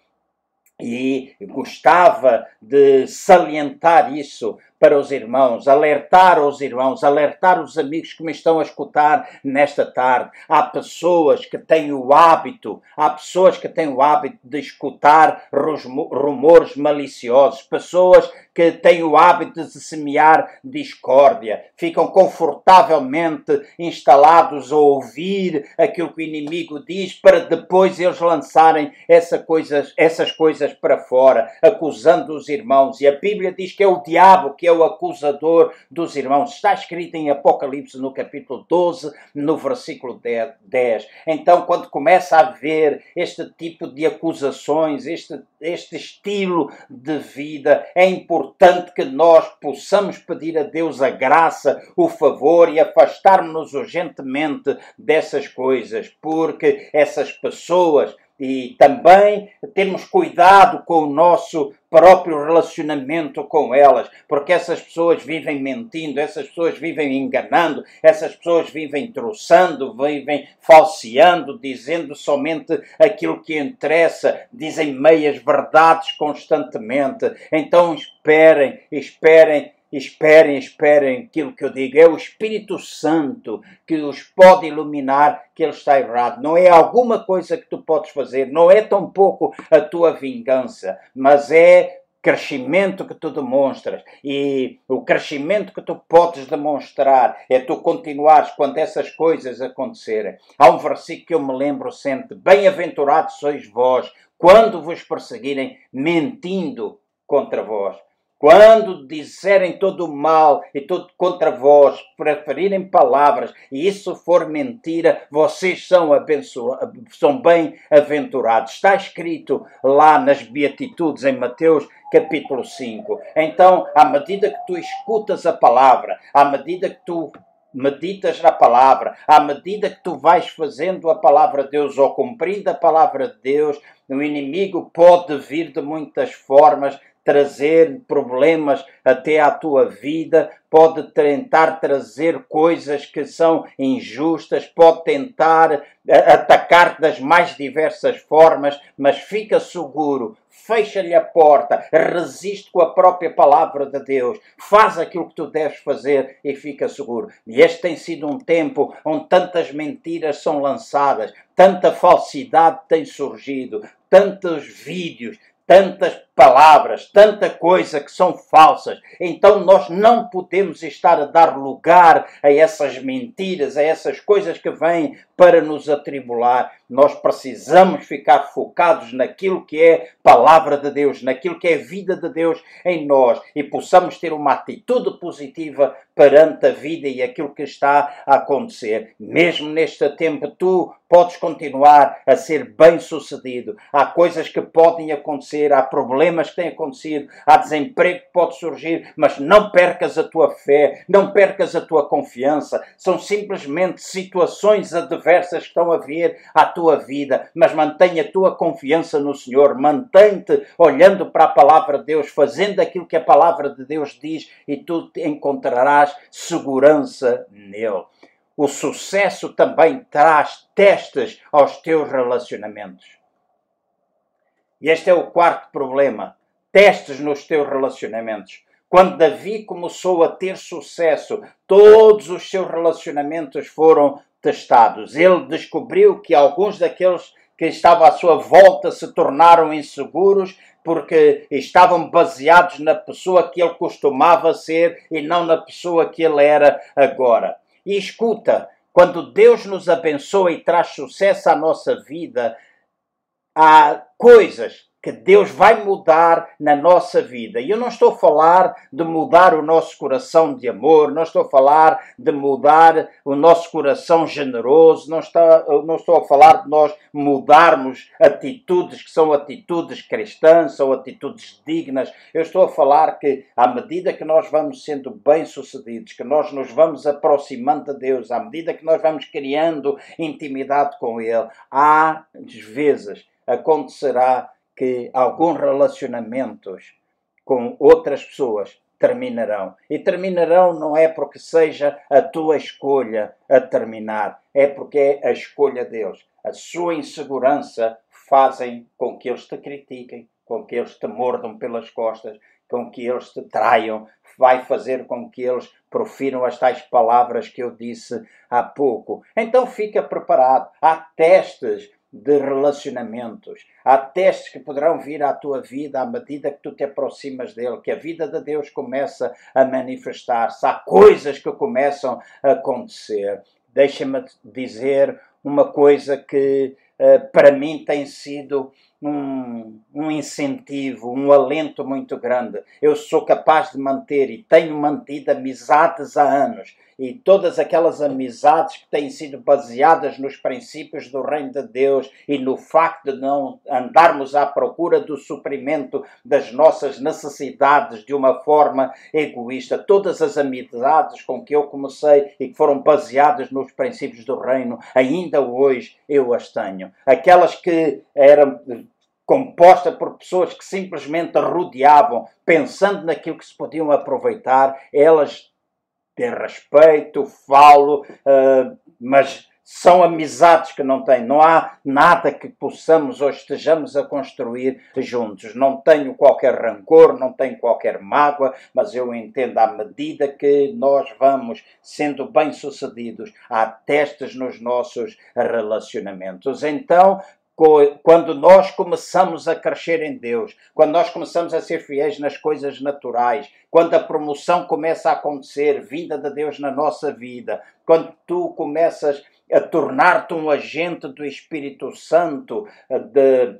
e gostava de salientar isso para os irmãos, alertar os irmãos, alertar os amigos que me estão a escutar nesta tarde. Há pessoas que têm o hábito, há pessoas que têm o hábito de escutar rumores maliciosos, pessoas que têm o hábito de semear discórdia, ficam confortavelmente instalados a ouvir aquilo que o inimigo diz para depois eles lançarem essa coisas, essas coisas para fora, acusando os irmãos. E a Bíblia diz que é o diabo que é o acusador dos irmãos. Está escrito em Apocalipse no capítulo 12, no versículo 10. Então, quando começa a haver este tipo de acusações, este, este estilo de vida, é importante que nós possamos pedir a Deus a graça, o favor e afastarmos-nos urgentemente dessas coisas, porque essas pessoas e também termos cuidado com o nosso próprio relacionamento com elas, porque essas pessoas vivem mentindo, essas pessoas vivem enganando, essas pessoas vivem troçando, vivem falseando, dizendo somente aquilo que interessa, dizem meias verdades constantemente. Então esperem, esperem esperem, esperem aquilo que eu digo. É o Espírito Santo que os pode iluminar que ele está errado. Não é alguma coisa que tu podes fazer, não é tão pouco a tua vingança, mas é crescimento que tu demonstras e o crescimento que tu podes demonstrar é tu continuares quando essas coisas acontecerem. Há um versículo que eu me lembro sempre: Bem-aventurados sois vós quando vos perseguirem mentindo contra vós. Quando disserem todo o mal e tudo contra vós, preferirem palavras, e isso for mentira, vocês são, são bem-aventurados. Está escrito lá nas Beatitudes, em Mateus capítulo 5. Então, à medida que tu escutas a palavra, à medida que tu meditas na palavra, à medida que tu vais fazendo a palavra de Deus ou cumprindo a palavra de Deus, o inimigo pode vir de muitas formas trazer problemas até à tua vida, pode tentar trazer coisas que são injustas, pode tentar eh, atacar das mais diversas formas, mas fica seguro, fecha-lhe a porta, resiste com a própria palavra de Deus, faz aquilo que tu deves fazer e fica seguro. E este tem sido um tempo onde tantas mentiras são lançadas, tanta falsidade tem surgido, tantos vídeos, tantas palavras, tanta coisa que são falsas. Então nós não podemos estar a dar lugar a essas mentiras, a essas coisas que vêm para nos atribular. Nós precisamos ficar focados naquilo que é palavra de Deus, naquilo que é vida de Deus em nós e possamos ter uma atitude positiva perante a vida e aquilo que está a acontecer. Mesmo neste tempo, tu podes continuar a ser bem-sucedido. Há coisas que podem acontecer, há problemas problemas que têm acontecido, há desemprego que pode surgir, mas não percas a tua fé, não percas a tua confiança. São simplesmente situações adversas que estão a vir à tua vida, mas mantenha a tua confiança no Senhor, mantém-te olhando para a palavra de Deus, fazendo aquilo que a palavra de Deus diz e tu encontrarás segurança nele. O sucesso também traz testes aos teus relacionamentos. E este é o quarto problema. Testes nos teus relacionamentos. Quando Davi começou a ter sucesso, todos os seus relacionamentos foram testados. Ele descobriu que alguns daqueles que estavam à sua volta se tornaram inseguros porque estavam baseados na pessoa que ele costumava ser e não na pessoa que ele era agora. E escuta, quando Deus nos abençoa e traz sucesso à nossa vida, há coisas que Deus vai mudar na nossa vida. E eu não estou a falar de mudar o nosso coração de amor, não estou a falar de mudar o nosso coração generoso, não, está, não estou a falar de nós mudarmos atitudes que são atitudes cristãs, são atitudes dignas. Eu estou a falar que, à medida que nós vamos sendo bem-sucedidos, que nós nos vamos aproximando de Deus, à medida que nós vamos criando intimidade com Ele, há vezes acontecerá que alguns relacionamentos com outras pessoas terminarão. E terminarão não é porque seja a tua escolha a terminar, é porque é a escolha deles. A sua insegurança fazem com que eles te critiquem, com que eles te mordam pelas costas, com que eles te traiam, vai fazer com que eles profiram as tais palavras que eu disse há pouco. Então fica preparado. Há testes de relacionamentos. Há testes que poderão vir à tua vida à medida que tu te aproximas dele, que a vida de Deus começa a manifestar-se. Há coisas que começam a acontecer. Deixa-me dizer uma coisa que uh, para mim tem sido um, um incentivo, um alento muito grande. Eu sou capaz de manter e tenho mantido amizades há anos e todas aquelas amizades que têm sido baseadas nos princípios do Reino de Deus e no facto de não andarmos à procura do suprimento das nossas necessidades de uma forma egoísta. Todas as amizades com que eu comecei e que foram baseadas nos princípios do Reino, ainda hoje eu as tenho. Aquelas que eram composta por pessoas que simplesmente rodeavam, pensando naquilo que se podiam aproveitar, elas têm respeito, falo, uh, mas são amizades que não têm. Não há nada que possamos ou estejamos a construir juntos. Não tenho qualquer rancor, não tenho qualquer mágoa, mas eu entendo à medida que nós vamos sendo bem-sucedidos, há testes nos nossos relacionamentos. Então, quando nós começamos a crescer em Deus, quando nós começamos a ser fiéis nas coisas naturais, quando a promoção começa a acontecer, vinda de Deus na nossa vida, quando tu começas a tornar-te um agente do Espírito Santo, de,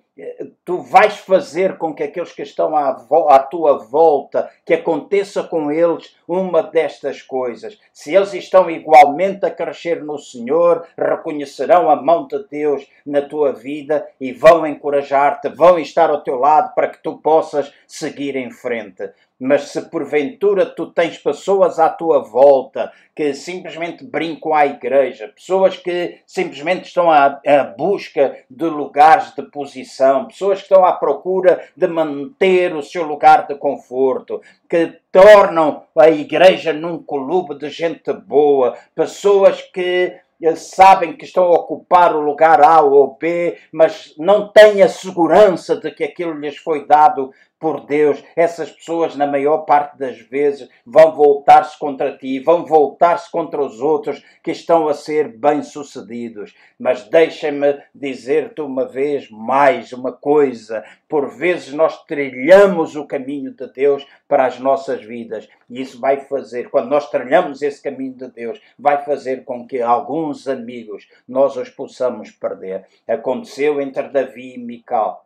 tu vais fazer com que aqueles que estão à, à, tua volta, que aconteça com eles uma destas coisas. Se eles estão igualmente a crescer no Senhor, reconhecerão a mão de Deus na tua vida e vão encorajar-te, vão estar ao teu lado para que tu possas seguir em frente. Mas se porventura tu tens pessoas à tua volta que simplesmente brincam à igreja, pessoas que simplesmente estão à, à busca de lugares de posição, pessoas que estão à procura de manter o seu lugar de conforto, que tornam a igreja num clube de gente boa, pessoas que eles sabem que estão a ocupar o lugar A ou B, mas não têm a segurança de que aquilo lhes foi dado por Deus, essas pessoas, na maior parte das vezes, vão voltar-se contra ti, vão voltar-se contra os outros que estão a ser bem-sucedidos. Mas deixa-me dizer-te uma vez mais uma coisa: por vezes nós trilhamos o caminho de Deus para as nossas vidas, e isso vai fazer, quando nós trilhamos esse caminho de Deus, vai fazer com que alguns amigos nós os possamos perder. Aconteceu entre Davi e Mical.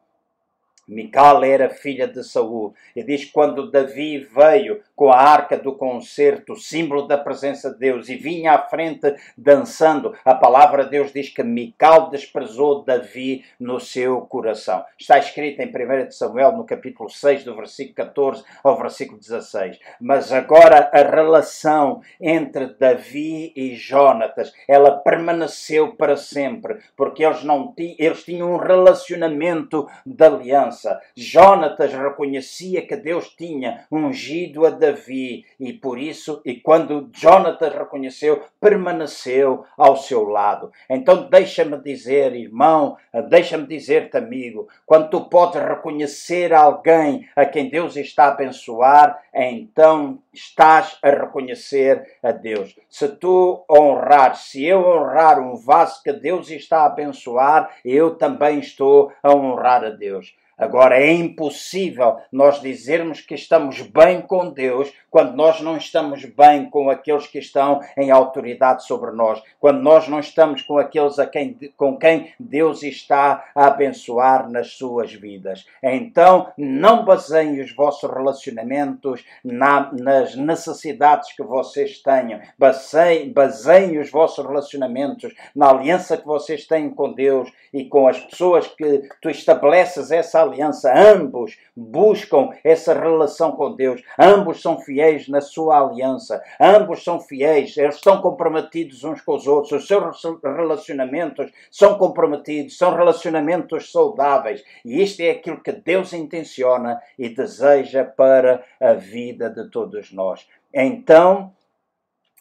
Mical era filha de Saul. E diz que quando Davi veio com a arca do concerto, símbolo da presença de Deus, e vinha à frente dançando, a palavra de Deus diz que Mical desprezou Davi no seu coração. Está escrito em 1 Samuel, no capítulo 6, do versículo 14 ao versículo 16. Mas agora a relação entre Davi e Jonatas, ela permaneceu para sempre, porque eles, não eles tinham um relacionamento de aliança Jonatas reconhecia que Deus tinha ungido a Davi e por isso, e quando Jonatas reconheceu, permaneceu ao seu lado. Então deixa-me dizer, irmão, deixa-me dizer-te, amigo, quando tu podes reconhecer alguém a quem Deus está a abençoar, então estás a reconhecer a Deus. Se tu honrar, se eu honrar um vaso que Deus está a abençoar, eu também estou a honrar a Deus. Agora, é impossível nós dizermos que estamos bem com Deus quando nós não estamos bem com aqueles que estão em autoridade sobre nós, quando nós não estamos com aqueles a quem, com quem Deus está a abençoar nas suas vidas. Então, não baseiem os vossos relacionamentos na, nas necessidades que vocês tenham, baseiem, baseiem os vossos relacionamentos na aliança que vocês têm com Deus e com as pessoas que tu estabeleces essa aliança, ambos buscam essa relação com Deus, ambos são fiéis na sua aliança, ambos são fiéis, eles estão comprometidos uns com os outros, os seus relacionamentos são comprometidos, são relacionamentos saudáveis. E isto é aquilo que Deus intenciona e deseja para a vida de todos nós. Então,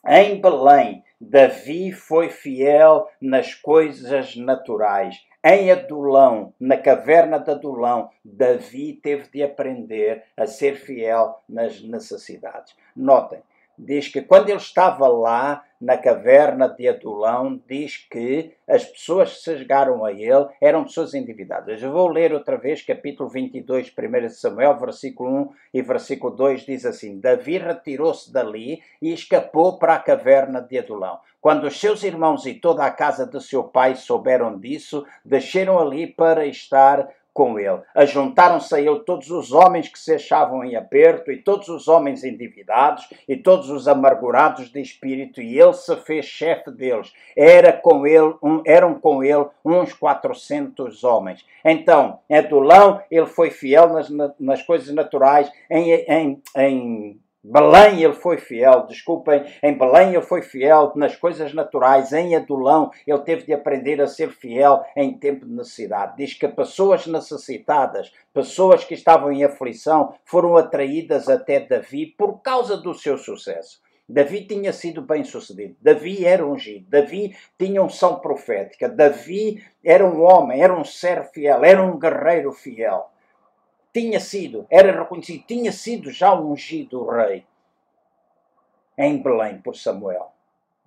em Belém, Davi foi fiel nas coisas naturais. Em Adulão, na caverna de Adulão, Davi teve de aprender a ser fiel nas necessidades. Notem, diz que quando ele estava lá na caverna de Adulão, diz que as pessoas que se chegaram a ele eram pessoas endividadas. Eu vou ler outra vez capítulo 22, 1 Samuel, versículo 1 e versículo 2, diz assim: Davi retirou-se dali e escapou para a caverna de Adulão. Quando os seus irmãos e toda a casa de seu pai souberam disso, desceram ali para estar com ele. Ajuntaram-se a ele todos os homens que se achavam em aperto, e todos os homens endividados, e todos os amargurados de espírito, e ele se fez chefe deles. Era com ele, um, eram com ele uns 400 homens. Então, em Adulão, ele foi fiel nas, nas coisas naturais, em, em, em Belém ele foi fiel, desculpem, em Belém ele foi fiel nas coisas naturais, em Adulão ele teve de aprender a ser fiel em tempo de necessidade. Diz que pessoas necessitadas, pessoas que estavam em aflição, foram atraídas até Davi por causa do seu sucesso. Davi tinha sido bem sucedido, Davi era ungido, Davi tinha unção profética, Davi era um homem, era um ser fiel, era um guerreiro fiel tinha sido, era reconhecido, tinha sido já ungido rei em Belém por Samuel.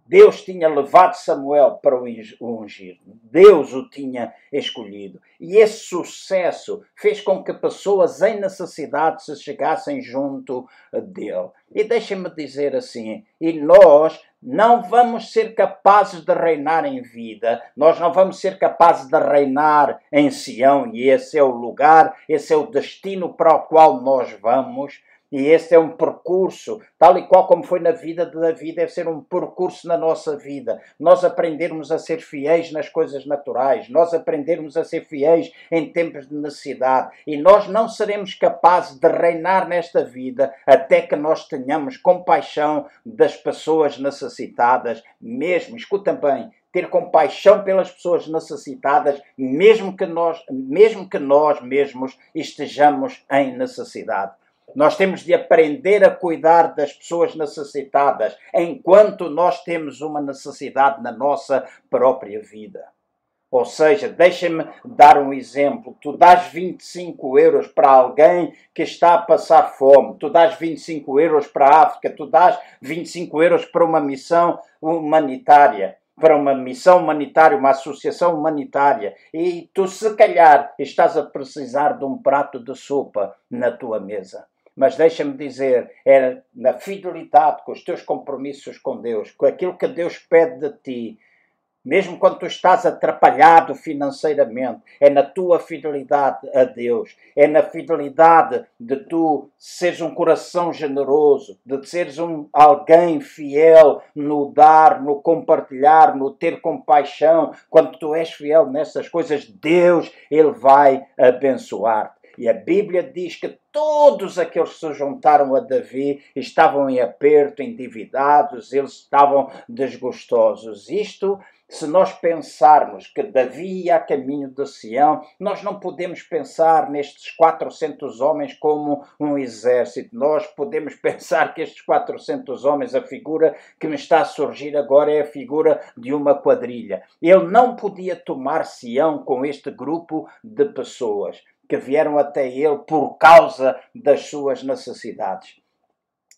Deus tinha levado Samuel para o ungir. Deus o tinha escolhido. E esse sucesso fez com que pessoas em necessidade se chegassem junto dele. E deixem-me dizer assim: e nós não vamos ser capazes de reinar em vida, nós não vamos ser capazes de reinar em Sião, e esse é o lugar, esse é o destino para o qual nós vamos. E esse é um percurso, tal e qual como foi na vida de Davi, deve ser um percurso na nossa vida. Nós aprendermos a ser fiéis nas coisas naturais, nós aprendermos a ser fiéis em tempos de necessidade. E nós não seremos capazes de reinar nesta vida até que nós tenhamos compaixão das pessoas necessitadas, mesmo, escuta bem, ter compaixão pelas pessoas necessitadas, mesmo que nós, mesmo que nós mesmos estejamos em necessidade. Nós temos de aprender a cuidar das pessoas necessitadas enquanto nós temos uma necessidade na nossa própria vida. Ou seja, deixem-me dar um exemplo. Tu dás 25 euros para alguém que está a passar fome, tu dás 25 euros para a África, tu dás 25 euros para uma missão humanitária, para uma missão humanitária, uma associação humanitária, e tu, se calhar, estás a precisar de um prato de sopa na tua mesa. Mas deixa-me dizer, é na fidelidade com os teus compromissos com Deus, com aquilo que Deus pede de ti, mesmo quando tu estás atrapalhado financeiramente, é na tua fidelidade a Deus, é na fidelidade de tu seres um coração generoso, de seres um alguém fiel no dar, no compartilhar, no ter compaixão. Quando tu és fiel nessas coisas, Deus ele vai abençoar. E a Bíblia diz que todos aqueles que se juntaram a Davi estavam em aperto, endividados, eles estavam desgostosos. Isto se nós pensarmos que Davi ia a caminho de Sião, nós não podemos pensar nestes 400 homens como um exército. Nós podemos pensar que estes 400 homens, a figura que me está a surgir agora é a figura de uma quadrilha. Ele não podia tomar Sião com este grupo de pessoas que vieram até ele por causa das suas necessidades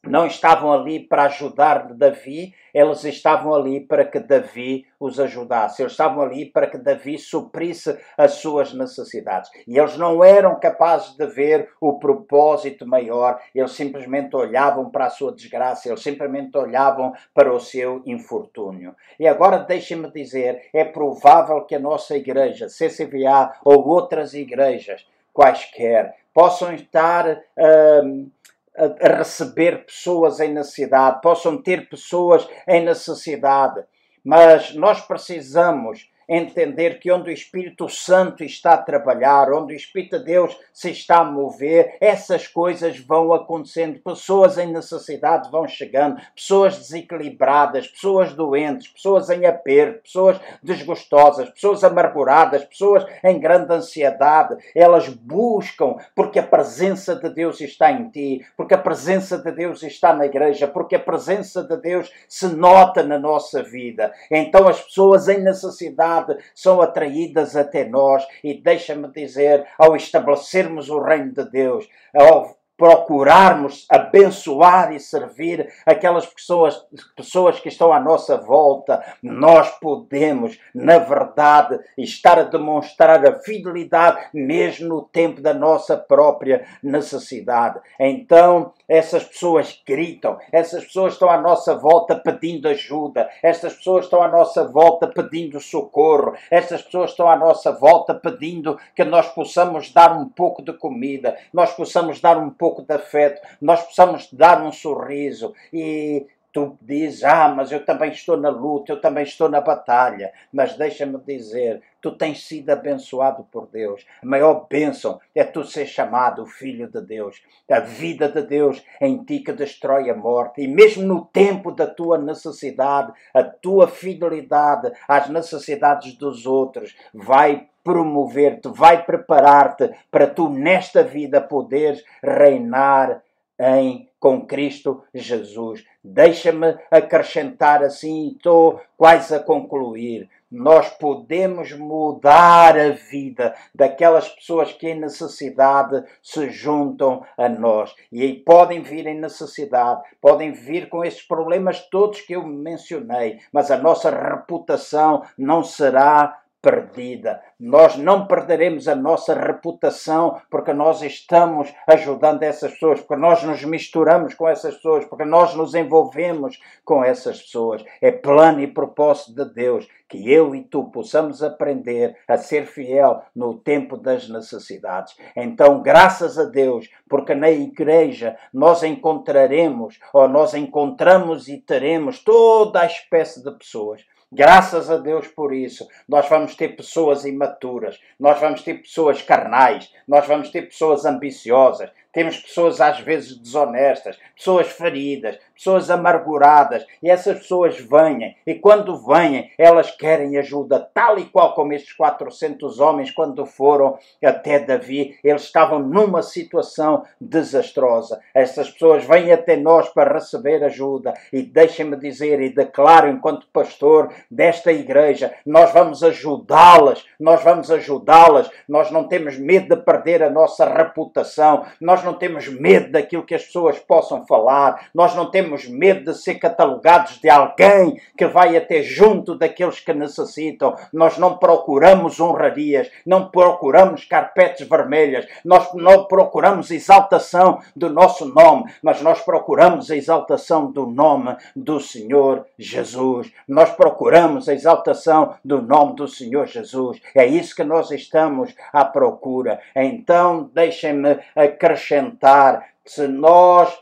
não estavam ali para ajudar Davi, eles estavam ali para que Davi os ajudasse. Eles estavam ali para que Davi suprisse as suas necessidades. E eles não eram capazes de ver o propósito maior, eles simplesmente olhavam para a sua desgraça, eles simplesmente olhavam para o seu infortúnio. E agora deixem-me dizer: é provável que a nossa igreja, CCVA ou outras igrejas quaisquer, possam estar. Hum, a, receber pessoas em necessidade, possam ter pessoas em necessidade. Mas nós precisamos entender que onde o Espírito Santo está a trabalhar, onde o Espírito de Deus se está a mover, essas coisas vão acontecendo. Pessoas em necessidade vão chegando, pessoas desequilibradas, pessoas doentes, pessoas em aperto, pessoas desgostosas, pessoas amarguradas, pessoas em grande ansiedade. Elas buscam porque a presença de Deus está em ti, porque a presença de Deus está na igreja, porque a presença de Deus se nota na nossa vida. Então as pessoas em necessidade são atraídas até nós. E deixa-me dizer, ao estabelecermos o reino de Deus, ao procurarmos abençoar e servir aquelas pessoas, pessoas que estão à nossa volta, nós podemos, na verdade, estar a demonstrar a fidelidade mesmo no tempo da nossa própria necessidade. Então, essas pessoas gritam, essas pessoas estão à nossa volta pedindo ajuda, essas pessoas estão à nossa volta pedindo socorro, essas pessoas estão à nossa volta pedindo que nós possamos dar um pouco de comida, nós possamos dar um pouco pouco de afeto, nós possamos dar um sorriso e tu dizes, ah, mas eu também estou na luta, eu também estou na batalha. Mas deixa-me dizer, tu tens sido abençoado por Deus. A maior bênção é tu ser chamado filho de Deus. A vida de Deus em ti que destrói a morte. E mesmo no tempo da tua necessidade, a tua fidelidade às necessidades dos outros vai promover-te, vai preparar-te para tu nesta vida poderes reinar em com Cristo Jesus. Deixa-me acrescentar assim, estou quase a concluir. Nós podemos mudar a vida daquelas pessoas que em necessidade se juntam a nós. E aí podem vir em necessidade, podem vir com esses problemas todos que eu mencionei, mas a nossa reputação não será perdida. Nós não perderemos a nossa reputação porque nós estamos ajudando essas pessoas, porque nós nos misturamos com essas pessoas, porque nós nos envolvemos com essas pessoas. É plano e propósito de Deus que eu e tu possamos aprender a ser fiel no tempo das necessidades. Então, graças a Deus, porque na igreja nós encontraremos, ou nós encontramos e teremos toda a espécie de pessoas Graças a Deus por isso. Nós vamos ter pessoas imaturas, nós vamos ter pessoas carnais, nós vamos ter pessoas ambiciosas, temos pessoas às vezes desonestas, pessoas feridas, pessoas amarguradas, e essas pessoas vêm, e quando vêm, elas querem ajuda, tal e qual como estes 400 homens, quando foram até Davi, eles estavam numa situação desastrosa. Essas pessoas vêm até nós para receber ajuda, e deixem-me dizer e declaro, enquanto pastor desta igreja, nós vamos ajudá-las, nós vamos ajudá-las, nós não temos medo de perder a nossa reputação, nós nós não temos medo daquilo que as pessoas possam falar, nós não temos medo de ser catalogados de alguém que vai até junto daqueles que necessitam. Nós não procuramos honrarias, não procuramos carpetes vermelhas, nós não procuramos exaltação do nosso nome, mas nós procuramos a exaltação do nome do Senhor Jesus. Nós procuramos a exaltação do nome do Senhor Jesus. É isso que nós estamos à procura. Então, deixem-me acrescentar acrescentar se nós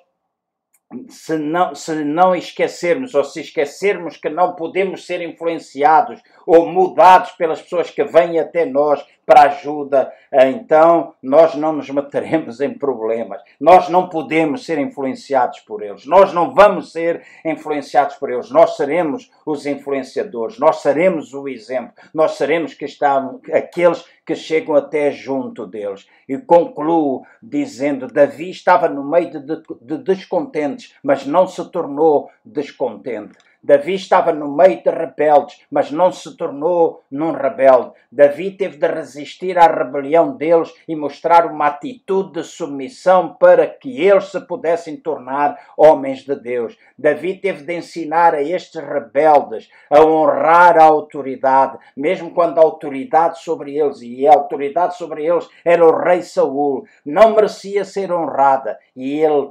se não, se não esquecermos ou se esquecermos que não podemos ser influenciados ou mudados pelas pessoas que vêm até nós para ajuda, então nós não nos meteremos em problemas. Nós não podemos ser influenciados por eles. Nós não vamos ser influenciados por eles. Nós seremos os influenciadores. Nós seremos o exemplo. Nós seremos que estão aqueles que chegam até junto deles. E concluo dizendo: Davi estava no meio de, de, de descontentes, mas não se tornou descontente. Davi estava no meio de rebeldes, mas não se tornou num rebelde. Davi teve de resistir à rebelião deles e mostrar uma atitude de submissão para que eles se pudessem tornar homens de Deus. Davi teve de ensinar a estes rebeldes a honrar a autoridade, mesmo quando a autoridade sobre eles e a autoridade sobre eles era o rei Saul, não merecia ser honrada e ele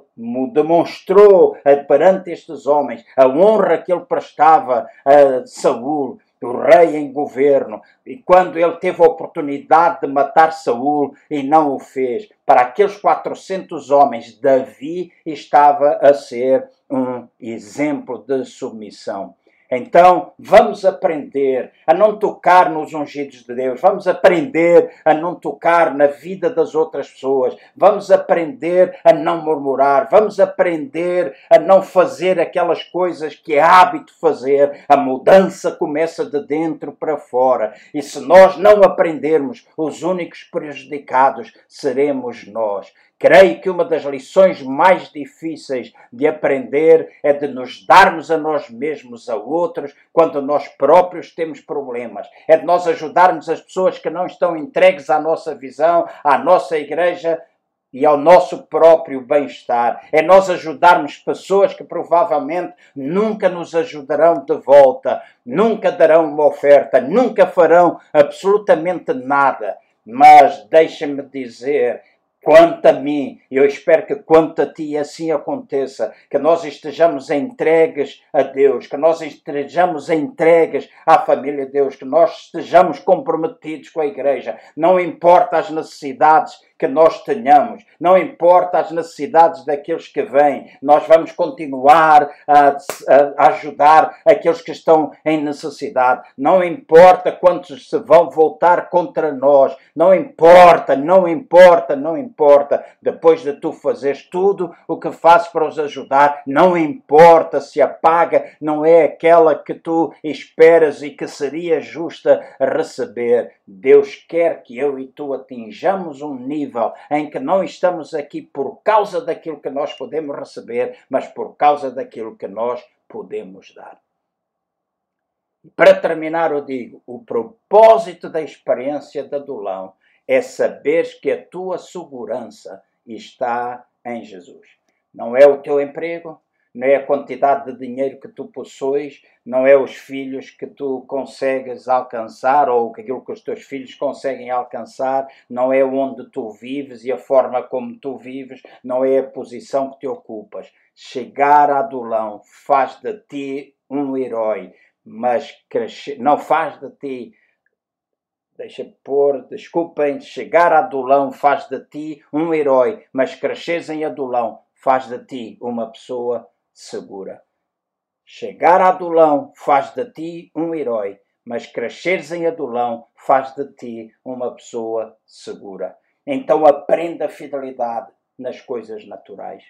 demonstrou perante estes homens a honra que ele prestava a Saul, o rei em governo, e quando ele teve a oportunidade de matar Saul e não o fez, para aqueles 400 homens, Davi estava a ser um exemplo de submissão. Então, vamos aprender a não tocar nos ungidos de Deus, vamos aprender a não tocar na vida das outras pessoas, vamos aprender a não murmurar, vamos aprender a não fazer aquelas coisas que é hábito fazer. A mudança começa de dentro para fora. E se nós não aprendermos, os únicos prejudicados seremos nós. Creio que uma das lições mais difíceis de aprender é de nos darmos a nós mesmos a outros quando nós próprios temos problemas. É de nós ajudarmos as pessoas que não estão entregues à nossa visão, à nossa igreja e ao nosso próprio bem-estar. É nós ajudarmos pessoas que provavelmente nunca nos ajudarão de volta, nunca darão uma oferta, nunca farão absolutamente nada. Mas deixa-me dizer, Quanto a mim, eu espero que quanto a ti assim aconteça, que nós estejamos entregues a Deus, que nós estejamos entregues à família de Deus, que nós estejamos comprometidos com a igreja, não importa as necessidades que nós tenhamos, não importa as necessidades daqueles que vêm, nós vamos continuar a, a, ajudar aqueles que estão em necessidade. Não importa quantos se vão voltar contra nós, não importa, não importa, não importa. Depois de tu fazeres tudo o que fazes para os ajudar, não importa se a paga não é aquela que tu esperas e que seria justa receber. Deus quer que eu e tu atinjamos um nível em que não estamos aqui por causa daquilo que nós podemos receber, mas por causa daquilo que nós podemos dar. Para terminar, eu digo: o propósito da experiência da Dolão é saber que a tua segurança está em Jesus. Não é o teu emprego, não é a quantidade de dinheiro que tu possuis, não é os filhos que tu consegues alcançar ou aquilo que os teus filhos conseguem alcançar, não é onde tu vives e a forma como tu vives, não é a posição que te ocupas. Chegar a Adulão faz de ti um herói, mas crescer, não faz de ti deixa pôr, desculpem, chegar a Adulão faz de ti um herói, mas cresceres em Adulão faz de ti uma pessoa segura. Chegar a Adulão faz de ti um herói, mas cresceres em Adulão faz de ti uma pessoa segura. Então aprenda a fidelidade nas coisas naturais.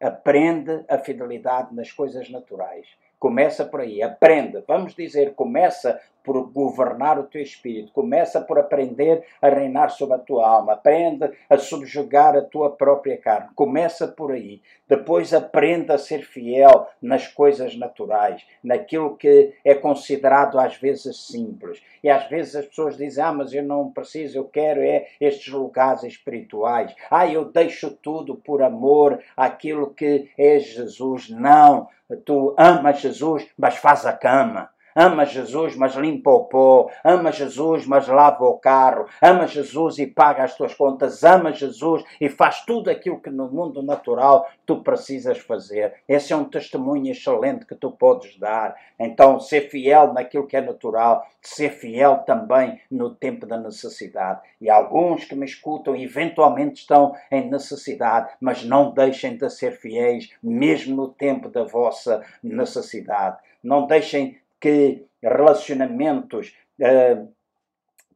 Aprende a fidelidade nas coisas naturais. Começa por aí, aprenda. Vamos dizer, começa por governar o teu espírito, começa por aprender a reinar sobre a tua alma, aprenda a subjugar a tua própria carne. Começa por aí. Depois aprenda a ser fiel nas coisas naturais, naquilo que é considerado às vezes simples. E às vezes as pessoas dizem: "Ah, mas eu não preciso, eu quero é estes lugares espirituais. Ah, eu deixo tudo por amor àquilo que é Jesus". Não, tu amas Jesus, mas faz a cama ama Jesus, mas limpa o pó, ama Jesus, mas lava o carro, ama Jesus e paga as tuas contas, ama Jesus e faz tudo aquilo que no mundo natural tu precisas fazer. Esse é um testemunho excelente que tu podes dar. Então, ser fiel naquilo que é natural, ser fiel também no tempo da necessidade. E alguns que me escutam eventualmente estão em necessidade, mas não deixem de ser fiéis, mesmo no tempo da vossa necessidade. Não deixem que relacionamentos uh,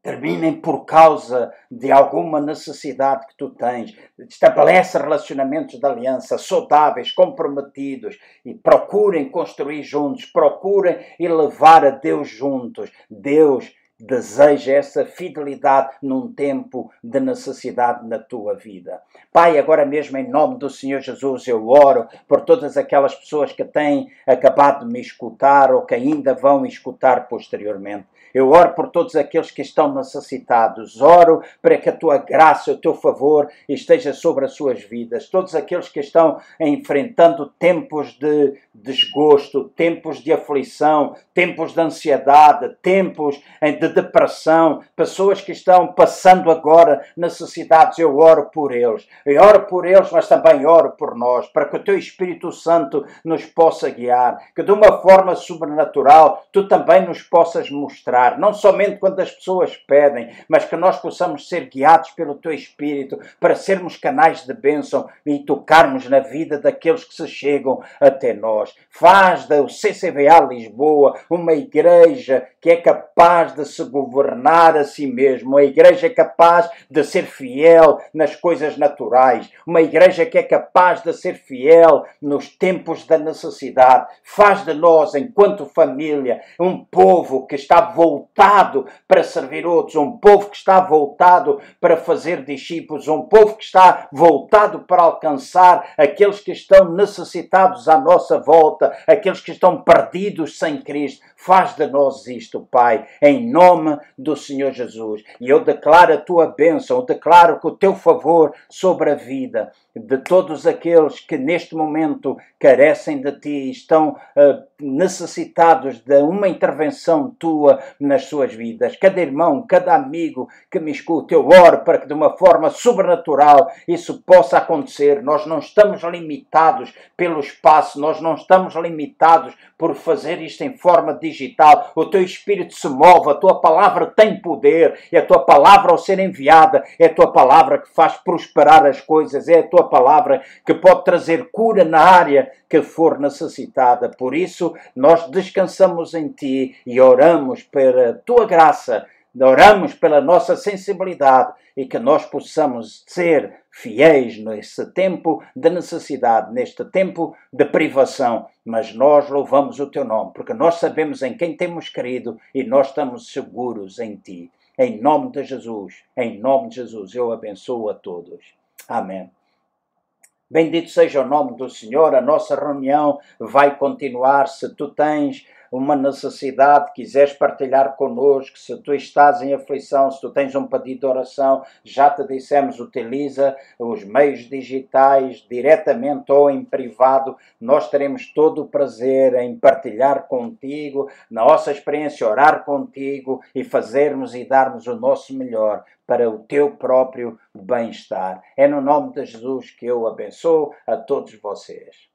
terminem por causa de alguma necessidade que tu tens. Estabelece relacionamentos de aliança saudáveis, comprometidos e procurem construir juntos, procurem elevar a Deus juntos. Deus deseja essa fidelidade num tempo de necessidade na tua vida. Pai, agora mesmo em nome do Senhor Jesus, eu oro por todas aquelas pessoas que têm acabado de me escutar ou que ainda vão escutar posteriormente. Eu oro por todos aqueles que estão necessitados. Oro para que a tua graça, o teu favor esteja sobre as suas vidas. Todos aqueles que estão enfrentando tempos de desgosto, tempos de aflição, tempos de ansiedade, tempos de depressão, pessoas que estão passando agora necessidades, eu oro por eles. Eu oro por eles, mas também oro por nós, para que o teu Espírito Santo nos possa guiar, que de uma forma sobrenatural tu também nos possas mostrar, não somente quando as pessoas pedem, mas que nós possamos ser guiados pelo teu Espírito para sermos canais de bênção e tocarmos na vida daqueles que se chegam até nós. Faz da CCVA Lisboa uma igreja que é capaz de se governar a si mesmo, uma igreja capaz de ser fiel nas coisas naturais, uma igreja que é capaz de ser fiel nos tempos da necessidade. Faz de nós, enquanto família, um povo que está voltado para servir outros, um povo que está voltado para fazer discípulos, um povo que está voltado para alcançar aqueles que estão necessitados à nossa volta, aqueles que estão perdidos sem Cristo. Faz de nós isto, Pai, em nome do Senhor Jesus. E eu declaro a tua bênção, eu declaro que o teu favor sobre a vida de todos aqueles que neste momento carecem de ti, estão uh, necessitados de uma intervenção tua nas suas vidas. Cada irmão, cada amigo que me escuta, eu oro para que de uma forma sobrenatural isso possa acontecer. Nós não estamos limitados pelo espaço, nós não estamos limitados por fazer isto em forma digital. O teu espírito se move, a tua palavra tem poder, é a tua palavra ao ser enviada, é a tua palavra que faz prosperar as coisas, é a tua palavra que pode trazer cura na área que for necessitada. Por isso, nós descansamos em ti e oramos pela tua graça, oramos pela nossa sensibilidade e que nós possamos ser fiéis nesse tempo de necessidade, neste tempo de privação, mas nós louvamos o teu nome, porque nós sabemos em quem temos querido e nós estamos seguros em ti. Em nome de Jesus, em nome de Jesus, eu abençoo a todos. Amém. Bendito seja o nome do Senhor, a nossa reunião vai continuar. Se tu tens uma necessidade, quiseres partilhar connosco, se tu estás em aflição, se tu tens um pedido de oração, já te dissemos, utiliza os meios digitais diretamente ou em privado. Nós teremos todo o prazer em partilhar contigo, na nossa experiência, orar contigo e fazermos e darmos o nosso melhor para o teu próprio bem-estar. É no nome de Jesus que eu abençoo a todos vocês.